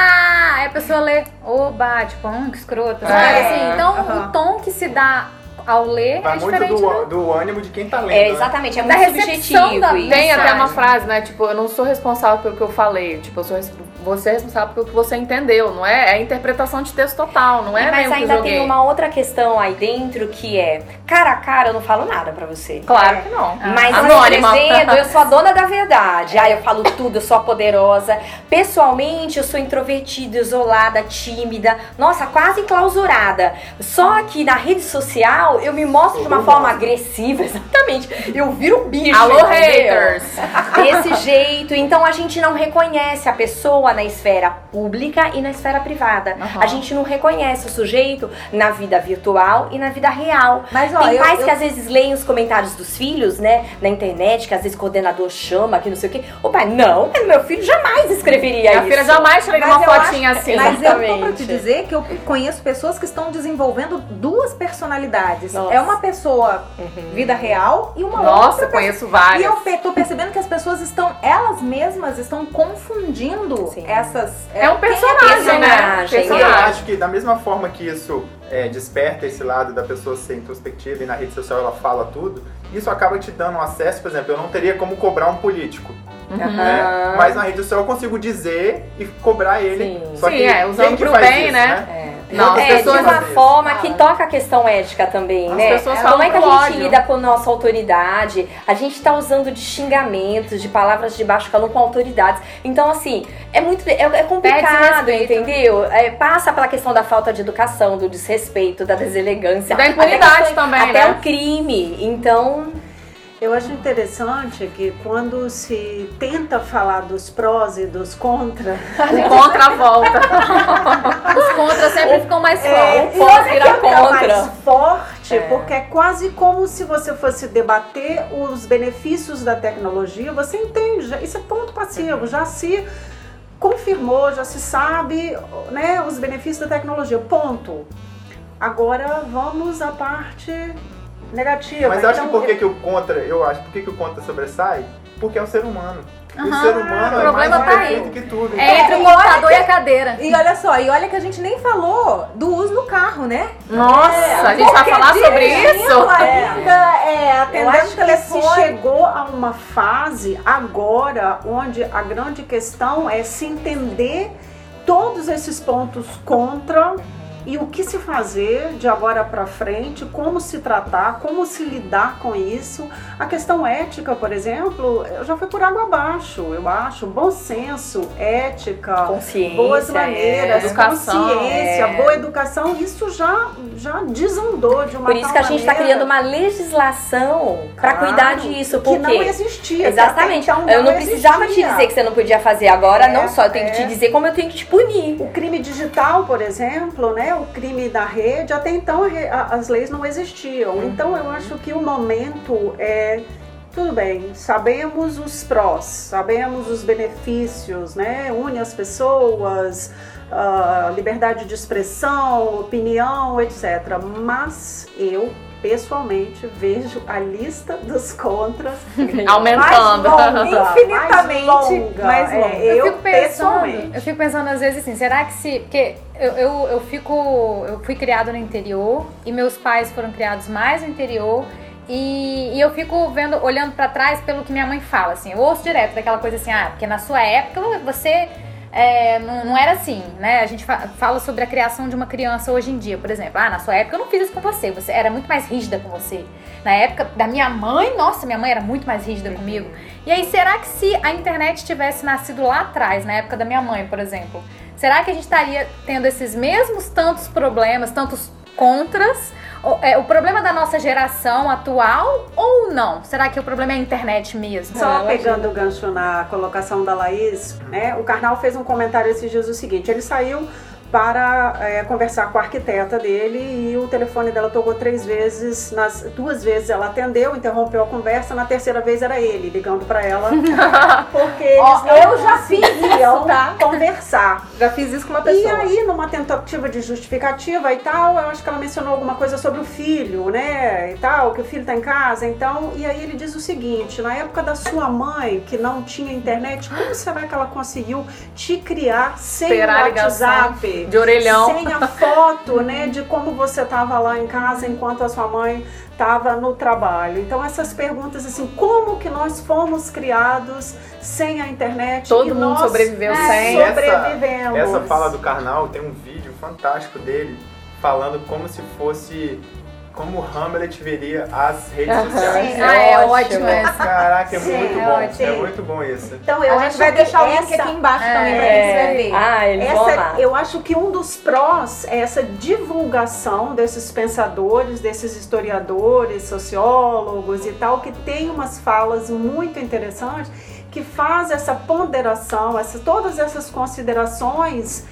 Aí a pessoa lê oba, tipo, hum, que escrota. sabe? É. Assim, então Aham. o tom que se dá ao ler Vai é muito diferente do, do... do ânimo de quem tá lendo. É, né? exatamente, é Da muito recepção subjetivo. da- isso. Tem até uma frase, né? Tipo, eu não sou responsável pelo que eu falei. Tipo, eu sou res- você é responsável pelo que você entendeu. Não é? É a interpretação de texto total, não é Mas ainda tem uma outra questão aí dentro que é, cara a cara eu não falo nada pra você. Claro que não. Mas Anônima. dizendo, eu sou a dona da verdade. Ah, eu falo tudo, eu sou a poderosa. Pessoalmente, eu sou introvertida, isolada, tímida, nossa, quase enclausurada. Só que na rede social eu me mostro de uma forma agressiva, exatamente. Eu viro um bicho. Alô, haters! Desse jeito. Então a gente não reconhece a pessoa na esfera pública e na esfera privada. Aham. A gente não reconhece o sujeito na vida virtual e na vida real. Mas ó, Tem eu, pais eu- que às vezes leem os comentários dos filhos, né, na internet, que às vezes o coordenador chama, que não sei o quê. O pai, não, meu filho jamais escreveria Minha isso. filha jamais Mas uma fotinha assim. Mas eu tô pra Exatamente. te dizer que eu conheço pessoas que estão desenvolvendo duas personalidades. Nossa. É uma pessoa vida real e uma Nossa, outra eu conheço E várias. eu pe- tô percebendo que as pessoas estão, elas mesmas estão confundindo Sim. essas. É um quem personagem, né? personagem, E eu Personagem. acho que da mesma forma que isso é, desperta esse lado da pessoa ser introspectiva e na rede social ela fala tudo, isso acaba te dando acesso, por exemplo, eu não teria como cobrar um político, Aham. né? Mas na rede social eu consigo dizer e cobrar ele. Sim. Só Sim, que é, usando pro bem, isso, né? Tem Não, É, pessoas de uma forma que toca a questão ética também, As né? pessoas Como é que a gente ódio. lida com nossa autoridade? A gente tá usando de xingamentos, de palavras de baixo calão com autoridades. Então, assim, é muito. É, é complicado, entendeu? É, passa pela questão da falta de educação, do desrespeito, da deselegância. Da impunidade até questões- também, Até né? o crime. Então. Eu acho interessante que quando se tenta falar dos prós e dos contras, O contra volta. Os contras sempre ficam mais É, fortes. virar fica contra. mais forte, É. porque é quase como se você fosse debater os benefícios da tecnologia. Você entende, já- isso é ponto passivo, já se confirmou, já se sabe né, os benefícios da tecnologia, ponto. Agora vamos à parte negativa. Mas eu acho que Então, por que, que o contra, eu acho, por que, que o contra sobressai? Porque é o ser humano. o Aham, ser humano o é mais tá perfeito que tudo. É entre o e computador e a cadeira. E olha só, e olha que a gente nem falou do uso do carro, né? Nossa, a gente vai falar sobre isso? ainda, é, Eu atendendo acho o que se chegou a uma fase agora onde a grande questão é se entender todos esses pontos contra e o que se fazer de agora para frente, como se tratar, como se lidar com isso. A questão ética, por exemplo, eu já foi por água abaixo, eu acho. Bom senso, ética, Consciência, boas maneiras, é, educação, consciência, é. boa educação, isso já, já desandou de uma Por isso que a gente está criando uma legislação para Claro, cuidar disso. que não porque existia. Exatamente. então eu não precisava te existia. dizer que você não podia fazer agora, É, não só. Eu tenho que é. te dizer como eu tenho que te punir. O crime digital, por exemplo, né, o crime da rede, até então a as leis não existiam. Uhum. Então eu acho que o momento é tudo bem, sabemos os prós, sabemos os benefícios, né? Une as pessoas, ah, liberdade de expressão, opinião, etc. Mas eu, pessoalmente, vejo a lista dos contras Aumentando. mais longa, Infinitamente mais longa. mais É, longa. eu, Eu, fico pensando, pessoalmente. eu fico pensando às vezes assim, será que se. Porque eu, eu, eu fico. Eu fui criado no interior e meus pais foram criados mais no interior. E, e eu fico vendo, olhando pra trás pelo que minha mãe fala, assim, eu ouço direto daquela coisa assim, ah, porque na sua época você é, não, não era assim, né? A gente fa- fala sobre a criação de uma criança hoje em dia, por exemplo. Ah, na sua época eu não fiz isso com você, você era muito mais rígida com você. Na época da minha mãe, nossa, minha mãe era muito mais rígida comigo. E aí, será que se a internet tivesse nascido lá atrás, na época da minha mãe, por exemplo, será que a gente estaria tendo esses mesmos tantos problemas, tantos contras? O, é, o problema da nossa geração atual ou não? Será que o problema é a internet mesmo? Só pegando o gancho na colocação da Laís, né? O Karnal fez um comentário esses dias o seguinte: ele saiu para é, conversar com a arquiteta dele e o telefone dela tocou três vezes, nas duas vezes ela atendeu, interrompeu a conversa, na terceira vez era ele ligando para ela, porque eles Ó, não eu já fiz isso, tá? conversar. Já fiz isso com uma E pessoa. aí, numa tentativa de justificativa e tal, eu acho que ela mencionou alguma coisa sobre o filho, né? E tal, que o filho tá em casa, então. E aí ele diz o seguinte: na época da sua mãe, que não tinha internet, como será que ela conseguiu te criar sem Esperar a de orelhão. Sem a foto, né, de como você tava lá em casa enquanto a sua mãe estava no trabalho. Então essas perguntas assim, como que nós fomos criados sem a internet? Todo e mundo nós sobreviveu é, sem. sobrevivemos. Essa fala do Karnal tem um vídeo fantástico dele falando como se fosse como Hamlet veria as redes Aham. sociais. Ah, é ótimo. ótimo essa. Caraca, é Sim, muito é bom. ótimo. É muito bom isso. Então eu a acho gente vai que deixar o link essa- aqui embaixo também pra É. quem quiser ver. Ah, eles vão Essa, lá. eu acho que um dos prós é essa divulgação desses pensadores, desses historiadores, sociólogos e tal, que tem umas falas muito interessantes, que faz essa ponderação, essa, todas essas considerações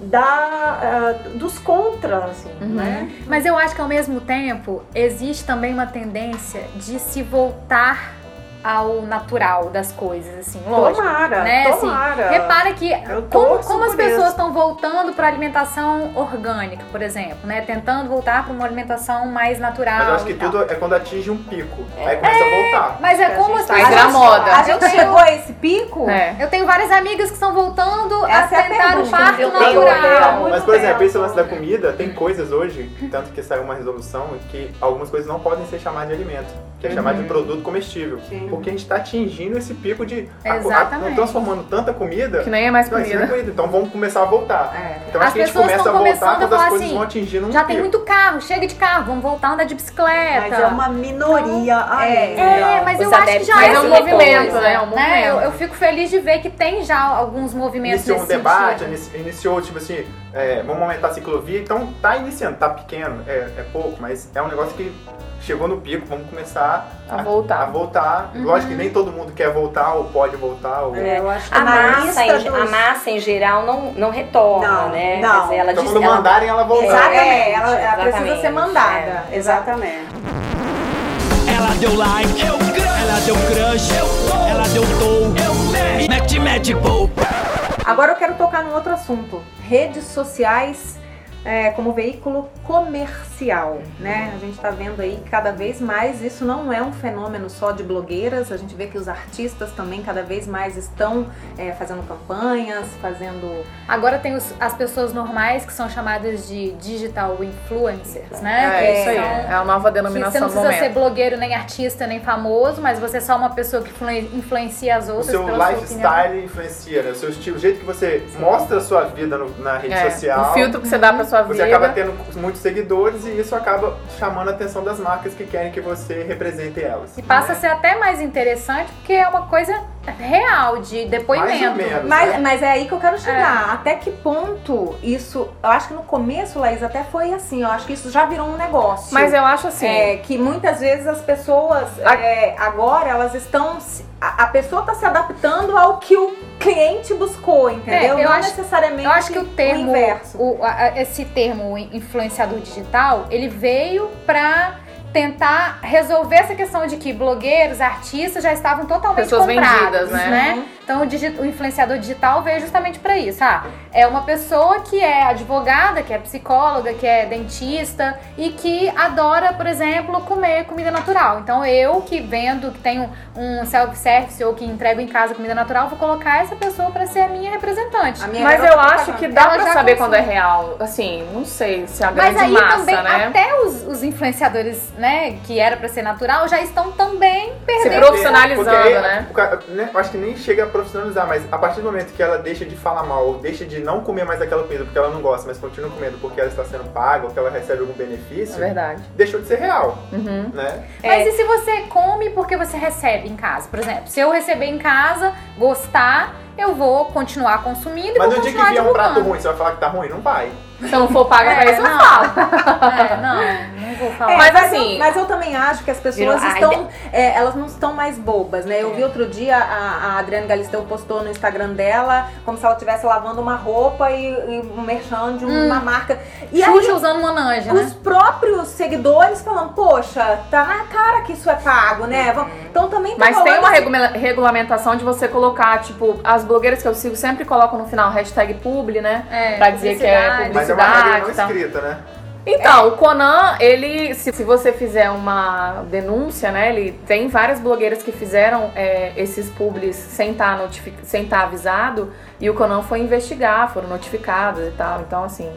da, eh, dos contras, né? Mas eu acho que ao mesmo tempo existe também uma tendência de se voltar ao natural das coisas, assim, lógico. Tomara, né? Assim, tomara. repara que como, como as pessoas isso. estão voltando para alimentação orgânica, por exemplo, né? Tentando voltar para uma alimentação mais natural. Mas eu acho que tal. tudo é quando atinge um pico. Aí começa a voltar. Mas é a como gente as tá pessoas. Aí vira moda. A gente Eu tenho- chegou a esse pico? É. Eu tenho várias amigas que estão voltando Essa é a tentar o pergunta. parto Eu tenho- natural. Mas, por exemplo, esse lance da comida, tem coisas hoje, tanto que saiu uma resolução, que algumas coisas não podem ser chamadas de alimento, que é chamado de produto comestível. Sim. Porque a gente está atingindo esse pico de. a- a- Exatamente. transformando tanta comida. Que nem é mais Não, não é comida. comida. Então vamos começar a voltar. É. Então As acho que a gente pessoas começa a estão voltar começando a quando as falar coisas assim, vão atingindo um Já pico. tem muito carro, chega de carro, vamos voltar a andar de bicicleta. Mas é uma minoria ainda. É, mas Os eu acho que já Mas é é um uma movimento, né? É um movimento. Eu, eu fico feliz de ver que tem já alguns movimentos Iniciou um debate, sentido. inici- iniciou, tipo assim, é, vamos aumentar a ciclovia, então tá iniciando, tá pequeno, é, é pouco, mas é um negócio que chegou no pico, vamos começar A voltar. A voltar. Lógico que nem todo mundo quer voltar ou pode voltar. Ou... É, eu acho que A massa, em, dos... a massa em geral não, não retorna, Não, né? não. Quer dizer, ela Então diz, quando ela- mandarem ela voltar. Exatamente. É, ela, ela precisa exatamente, ser mandada. é. Exatamente. Ela deu like, eu ela deu crush, eu ela deu tow, eu mete, mete, pô. Agora eu quero tocar num outro assunto. Redes sociais é, como veículo comercial, né? A gente está vendo aí cada vez mais, isso não é um fenômeno só de blogueiras, a gente vê que os artistas também cada vez mais estão é, fazendo campanhas, fazendo... Agora tem os- as pessoas normais que são chamadas de digital influencers, né? É, Que isso aí. são- É a nova que você denominação não precisa ser momento. blogueiro, nem artista, nem famoso, mas você é só uma pessoa que influen- influencia as O outras seu pela sua opinião. lifestyle influencia, né? O seu estilo, o jeito que você mostra a sua vida no- na rede É, social. O filtro que você dá pra sua sua você vida. acaba tendo muitos seguidores e isso acaba chamando a atenção das marcas que querem que você represente elas. E passa a né? ser até mais interessante porque é uma coisa real, de depoimento. Mais ou menos. Mas, né? mas é aí que eu quero chegar. Até que ponto isso. Eu acho que no começo, Laís, até foi assim. Eu acho que isso já virou um negócio. Mas eu acho assim. É, que muitas vezes as pessoas A- é, agora elas estão. A, a pessoa está se adaptando ao que o cliente buscou, entendeu? É, eu Não acho- necessariamente Eu acho que o termo, inverso. o- a- esse termo influenciador digital, ele veio pra tentar resolver essa questão de que blogueiros, artistas já estavam totalmente Pessoas comprados, vendidas, né? Então o, o influenciador digital veio justamente pra isso. Ah, é uma pessoa que é advogada, que é psicóloga, que é dentista e que adora, por exemplo, comer comida natural. Então eu que vendo que tenho um self-service ou que entrego em casa comida natural, vou colocar essa pessoa pra ser a minha representante. A minha Mas eu acho propaganda. que dá já saber quando é real. Assim, não sei se a Mas grande aí massa, também, né? até os, os influenciadores, né, que era pra ser natural, já estão também Se perdendo. profissionalizando, Porque aí, né? né, Eu acho que nem chega a profissionalizar, mas a partir do momento que ela deixa de falar mal, ou deixa de não comer mais aquela comida porque ela não gosta, mas continua comendo porque ela está sendo paga ou que ela recebe algum É benefício, verdade. deixou de ser real, Uhum. né? Mas e se você come porque você recebe em casa? Por exemplo, se eu receber em casa, gostar, eu vou continuar consumindo e Mas vou no dia que vier um prato ruim, você vai falar que tá ruim? Não vai. Se eu não for paga pra É, isso, eu não. falo. É, não, não vou falar. É, Mas mas, assim- eu, mas eu também acho que as pessoas estão. é, elas não estão mais bobas, né? É. Eu vi outro dia a, a Adriane Galisteu postou no Instagram dela como se ela estivesse lavando uma roupa e, e um merchan de uma marca. E aí, Xuxa usando Monange, os né? próprios seguidores falando, poxa, tá na cara que isso é pago, né? Vamos- Então também tá Mas tem uma regula- regulamentação de você colocar, tipo, as blogueiras que eu sigo sempre colocam no final hashtag publi, né? É, pra dizer que é publicidade. Mas é uma não tá. escrita, né? Então, o Conan, ele, se, se você fizer uma denúncia, né, ele tem várias blogueiras que fizeram é, esses publis sem estar sem tá avisado e o Conan foi investigar, foram notificados e tal. Então, assim,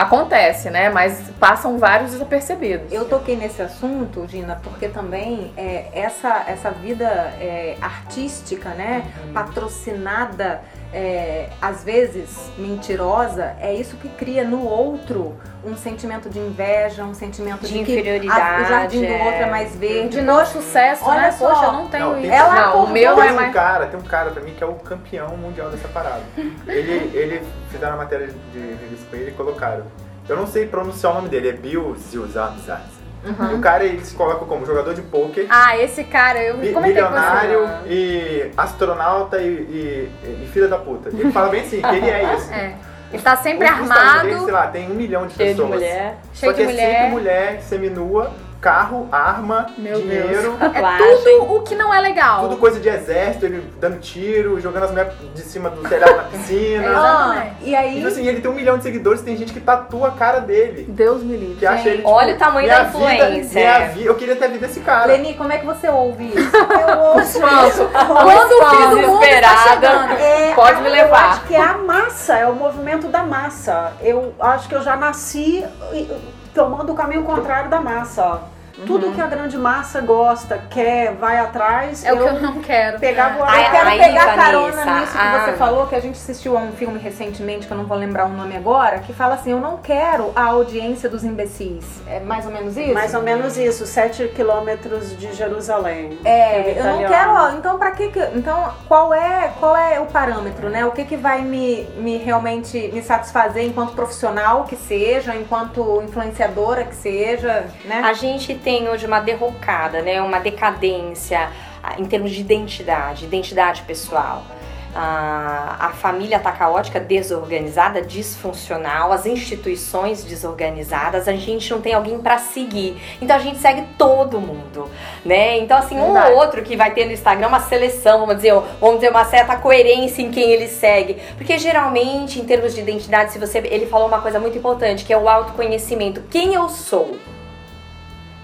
acontece, né, mas passam vários desapercebidos. Eu toquei nesse assunto, Gina, porque também é, essa, essa vida é, artística, né, patrocinada, é, às vezes mentirosa, é isso que cria no outro um sentimento de inveja, um sentimento De de, que inferioridade, a- o jardim do é. outro é mais verde. De não sucesso, olha né? só. Poxa, eu não tenho Não, tem- isso. Ela Não, o meu é Tem um mais... cara, tem um cara pra mim que é o campeão mundial dessa parada. Ele, ele fizeram uma matéria de revista com ele e colocaram. Eu não sei pronunciar o nome dele, é Bill Zilzabzaz. Uhum. E o cara ele se coloca como jogador de pôquer, Ah, esse cara, eu mi- comentei com milionário você. e astronauta e, e, e filha da puta. Ele fala bem assim, que ele é isso. É. Ele tá sempre O Instagram dele, armado. sei lá, tem um milhão de Cheio de pessoas. mulher. Cheio Só que de é mulher. sempre mulher, seminua, carro, arma, Meu dinheiro. É tudo o que não é legal. Tudo coisa de exército, ele dando tiro, jogando as mulheres de cima do telhado na piscina. Exatamente. e aí, Então assim, ele tem um milhão de seguidores, tem gente que tatua a cara dele. Deus me livre. Que acha ele, tipo, Olha o tamanho minha da influência. Vida, minha vi- eu queria ter a vida desse cara. Leni, como é que você ouve isso? Eu ouço Pronto. Quando o fim do mundo está chegando. É, Pode me Eu levar. acho que é a massa, é o movimento da massa. Eu acho que eu já nasci e- tomando o caminho contrário da massa. Tudo que a grande massa gosta, quer, vai atrás, É o eu que eu não quero. pegava o Ai, Eu quero Aí, pegar carona Vanessa, nisso que ah. você falou, que a gente assistiu a um filme recentemente, que eu não vou lembrar o nome agora, que fala assim, eu não quero a audiência dos imbecis. É mais ou menos isso? Mais ou menos isso, sete quilômetros de Jerusalém. É, eu não quero, ó, então para que que, então qual é, qual é o parâmetro, né? O que que vai me, me realmente me satisfazer enquanto profissional que seja, enquanto influenciadora que seja, né? A gente tem hoje uma derrocada, né? Uma decadência ah, em termos de identidade, identidade pessoal. Ah, a família tá caótica, desorganizada, disfuncional, as instituições desorganizadas, a gente não tem alguém para seguir. Então a gente segue todo mundo, né? Então assim, um Verdade. ou outro que vai ter no Instagram uma seleção, vamos dizer, vamos dizer uma certa coerência em quem ele segue, porque geralmente em termos de identidade, se você ele falou uma coisa muito importante, que é o autoconhecimento. Quem eu sou?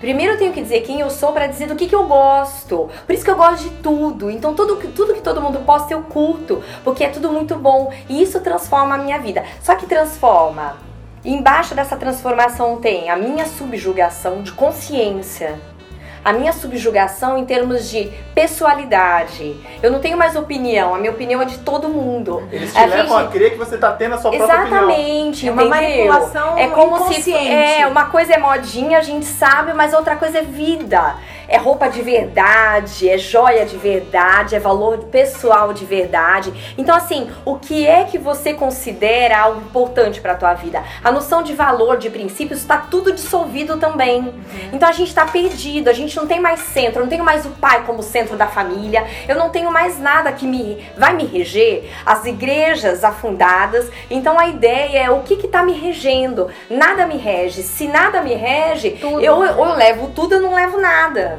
Primeiro eu tenho que dizer quem eu sou para dizer do que, que eu gosto. Por isso que eu gosto de tudo. Então tudo, tudo que todo mundo posta eu curto, porque é tudo muito bom. E isso transforma a minha vida. Só que transforma. Embaixo dessa transformação tem a minha subjugação de consciência. A minha subjugação em termos de pessoalidade. Eu não tenho mais opinião, a minha opinião é de todo mundo. Eles te A levam gente- a crer que você tá tendo a sua própria opinião. Exatamente, É uma manipulação É como se é uma coisa é modinha, a gente sabe, mas outra coisa é vida. É roupa de verdade, é joia de verdade, é valor pessoal de verdade. Então assim, o que é que você considera algo importante pra tua vida? A noção de valor, de princípios, está tudo dissolvido também. Então a gente tá perdido, a gente não tem mais centro, eu não tenho mais o pai como centro da família, eu não tenho mais nada que me vai me reger. As igrejas afundadas. Então a ideia é o que que tá me regendo? Nada me rege. Se nada me rege, Tudo. eu, eu levo tudo, eu não levo nada.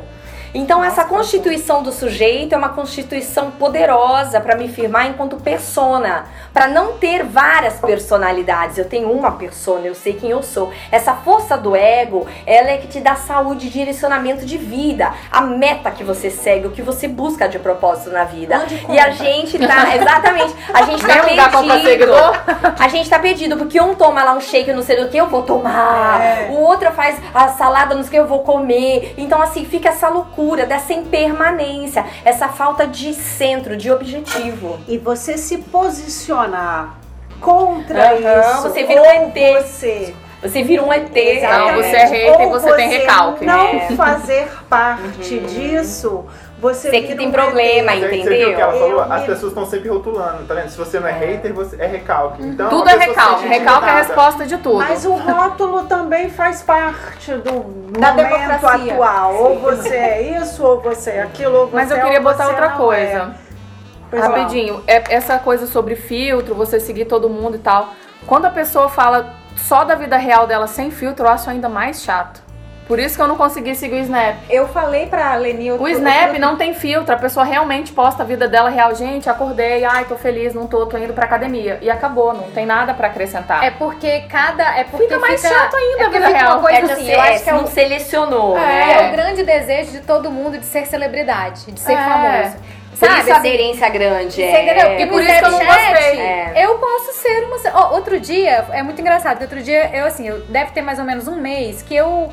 Então essa constituição do sujeito é uma constituição poderosa para me firmar enquanto persona, para não ter várias personalidades. Eu tenho uma persona, eu sei quem eu sou. Essa força do ego, ela é que te dá saúde e direcionamento de vida, a meta que você segue, o que você busca de propósito na vida. E a gente tá, exatamente, a gente tá dá comprar perdido. A gente tá perdido, porque um toma lá um shake, não sei do que, eu vou tomar. É. O outro faz a salada, não sei o que, eu vou comer. Então, assim, fica essa loucura dessa impermanência, essa falta de centro, de objetivo. E você se posicionar contra Aham, isso. você vira um ET. Você, Você vira um ET. Não, você é hater e Ou você tem recalque. Não É. fazer parte disso, você Você que tem um problema, ET. Você, você viu que ela Eu falou? me- As pessoas estão sempre rotulando, tá vendo? Se você não é hater, você é recalque. Então, Tudo é recalque. Recalque é a resposta de tudo. Mas o rótulo também faz parte do Da momento democracia. atual. Ou você é isso, ou você é aquilo, ou você Mas eu é queria ou botar outra coisa. É. Rapidinho, é- essa coisa sobre filtro, você seguir todo mundo e tal. Quando a pessoa fala só da vida real dela sem filtro, eu acho ainda mais chato. Por isso que eu não consegui seguir o Snap. Eu falei pra Leni... O Snap não tem filtro, a pessoa realmente posta a vida dela real. Gente, acordei, ai, tô feliz, não tô, tô indo pra academia. E acabou, não tem nada pra acrescentar. É porque cada. É porque Fica mais fica- chato ainda é a vida real. uma coisa É que assim, você eu acho que é não o, selecionou, é né? o grande desejo de todo mundo de ser celebridade, de ser É. famoso. Por Sabe, isso a assim, aderência grande. Você é. entendeu? Porque por isso que eu não gostei. É. Eu posso ser uma. Ó, outro dia, é muito engraçado, outro dia, eu assim, eu deve ter mais ou menos um mês que eu.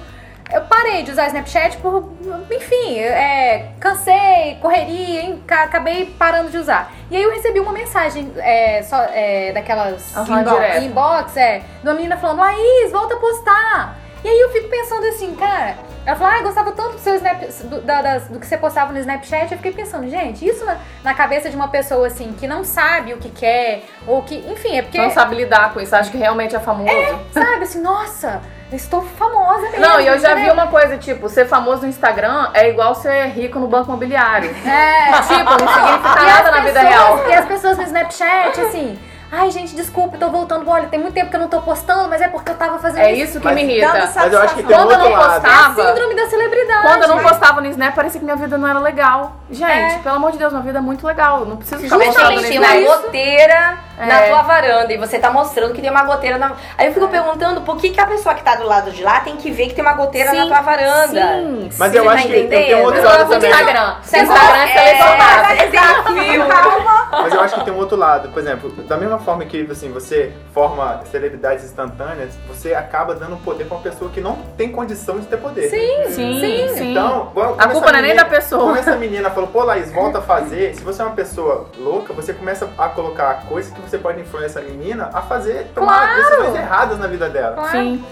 Eu parei de usar Snapchat por. Enfim, é, cansei, correria, hein, ca- acabei parando de usar. E aí eu recebi uma mensagem é, só, é, daquelas Aham, inbox, inbox, é, de uma menina falando, Laís, volta a postar. E aí eu fico pensando assim, cara, ela falou, ah, eu gostava tanto do seu Snap, do, da- das- do que você postava no Snapchat. Eu fiquei pensando, gente, isso na, na cabeça de uma pessoa assim, que não sabe o que quer, ou que, enfim, é porque, Não sabe lidar com isso, acha que realmente é famoso. sabe, assim, nossa, estou famosa mesmo. Não, e eu já vi uma coisa, tipo, ser famoso no Instagram é igual ser rico no banco imobiliário. É, tipo, não significa nada na vida pessoas- real. E as pessoas no Snapchat, assim, ai gente, desculpa, eu tô voltando. Olha, tem muito tempo que eu não tô postando, mas é porque eu tava fazendo É isso que Mas- me irrita. Mas eu acho que tem um Quando eu outro não lado. postava, Síndrome da celebridade. quando eu não postava no Snap, parecia que minha vida não era legal. Gente, É. pelo amor de Deus, minha vida é muito legal. eu Não preciso ficar Snap. uma goteira na É. tua varanda e você tá mostrando que tem uma goteira na. Aí eu fico perguntando por que, que a pessoa que tá do lado de lá tem que ver que tem uma goteira na Sim, tua varanda. Sim, Mas Você eu tá acho que tem, tem um entendendo? outro lado também. Instagram. Instagram é selecionado. É. Mas eu acho que tem um outro lado. Por exemplo, da mesma forma que assim, você forma celebridades instantâneas, você acaba dando poder pra uma pessoa que não tem condição de ter poder. Sim, Sim, sim. sim. Então, igual- A culpa não é nem da pessoa. Quando essa menina falou, pô, Laís, volta a fazer. Se você é uma pessoa louca, você começa a colocar coisas que você pode influenciar essa menina a fazer, tomar Claro. decisões erradas na vida dela. Claro. Sim.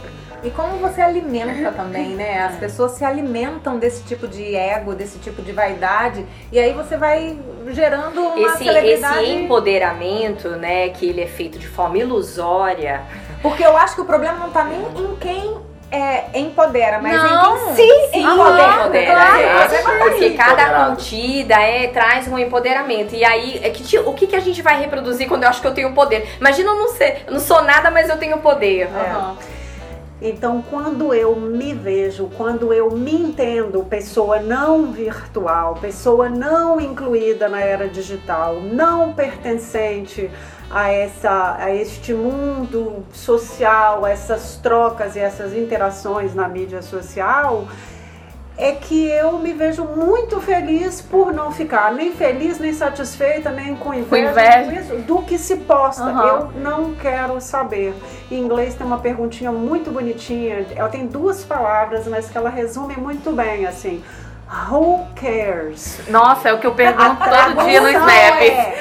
E como você alimenta também, né? As pessoas se alimentam desse tipo de ego, desse tipo de vaidade, e aí você vai gerando uma Esse, celebridade. esse empoderamento, né, que ele é feito de forma ilusória. Porque eu acho que o problema não tá nem em quem é, empodera, mas Não. em quem se empodera. empodera, Claro, é. é. Porque cada contida é, traz um empoderamento. E aí, é que, o que, que a gente vai reproduzir quando eu acho que eu tenho poder? Imagina eu não ser, eu não sou nada, mas eu tenho poder. É. Então, quando eu me vejo, quando eu me entendo pessoa não virtual, pessoa não incluída na era digital, não pertencente a, essa, a este mundo social, essas trocas e essas interações na mídia social, é que eu me vejo muito feliz por não ficar nem feliz, nem satisfeita, nem com inveja, inveja. com isso, do que se posta. Aham. Eu não quero saber. Em inglês tem uma perguntinha muito bonitinha, ela tem duas palavras, mas que ela resume muito bem, assim. Who cares? Nossa, é o que eu pergunto A todo dia no Snap. é,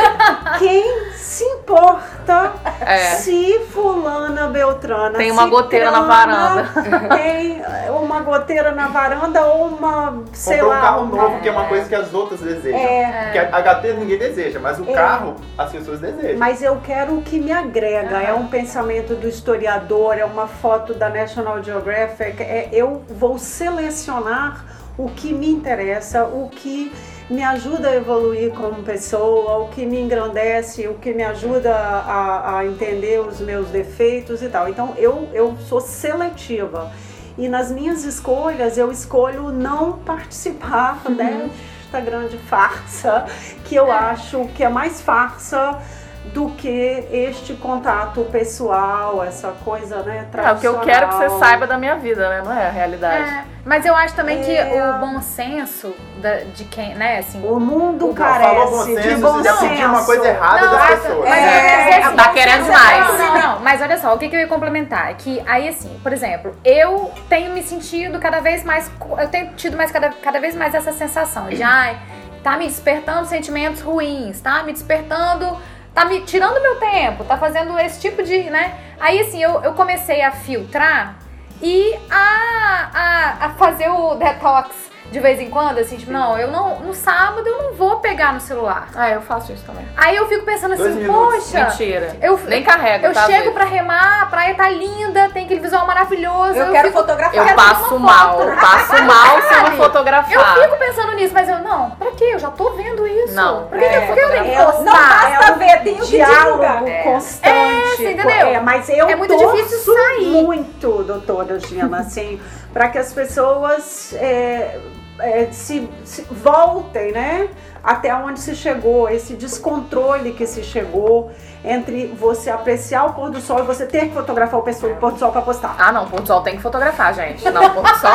quem se importa É. se fulana Beltrana Tem uma goteira na Citrana Tem uma goteira na varanda ou uma, sei Comprou lá, um carro uma- novo, que é uma coisa que as outras desejam. É. Porque a HT ninguém deseja, mas o É. carro as pessoas desejam. Mas eu quero o que me agrega. É um pensamento do historiador, é uma foto da National Geographic. É, eu vou selecionar o que me interessa, o que me ajuda a evoluir como pessoa, o que me engrandece, o que me ajuda a, a entender os meus defeitos e tal. Então eu, eu sou seletiva. E nas minhas escolhas eu escolho não participar desta grande farsa que eu acho que é mais farsa do que este contato pessoal, essa coisa, né, É, o que eu quero que você tradicional. saiba da minha vida, né? Não é a realidade. É, mas eu acho também que É. o bom senso da- de quem, né, assim. O mundo Não, carece falou bom de senso, bom você já senso. pediu uma coisa errada Não, das acho- pessoas. mas É, eu ia dizer assim, tá querendo demais. Não, não, não. Mas olha só, o que, que eu ia complementar? É que aí, assim, por exemplo, eu tenho me sentido cada vez mais. Eu tenho tido mais cada, cada vez mais essa sensação de, ai, tá me despertando sentimentos ruins, tá me despertando. Tá me tirando meu tempo, tá fazendo esse tipo de, né? Aí, assim, eu, eu comecei a filtrar e a, a, a fazer o detox de vez em quando, assim, tipo, não, eu não. No sábado eu não vou pegar no celular. Ah, eu faço isso também. Aí eu fico pensando Dois assim, minutos. poxa. Mentira. Eu, Nem carrego, eu tá, chego gente? pra remar, a praia tá linda, tem aquele visual maravilhoso. Eu quero fico, fotografar. Eu quero passo mal, foto. eu passo mal se eu não fotografar. eu fico pensando nisso, mas eu, não, pra quê? Eu já tô vendo isso. Não, Por que, que eu é, fico querendo é, postar? não basta É um ver, tem o diálogo É. constante. É, você entendeu? É, mas eu É muito difícil sair. muito, doutora Gina, assim, para que as pessoas é, é, se, se voltem, né? Até onde se chegou, esse descontrole que se chegou entre você apreciar o pôr do sol e você ter que fotografar o o pôr do sol para postar. Ah, não, pôr do sol tem que fotografar, gente. Não, pôr do sol.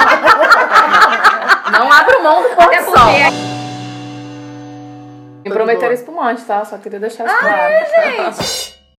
Não, não abro mão do pôr do porque sol. Me prometeram espumante, tá? Só queria deixar isso claro. Gente,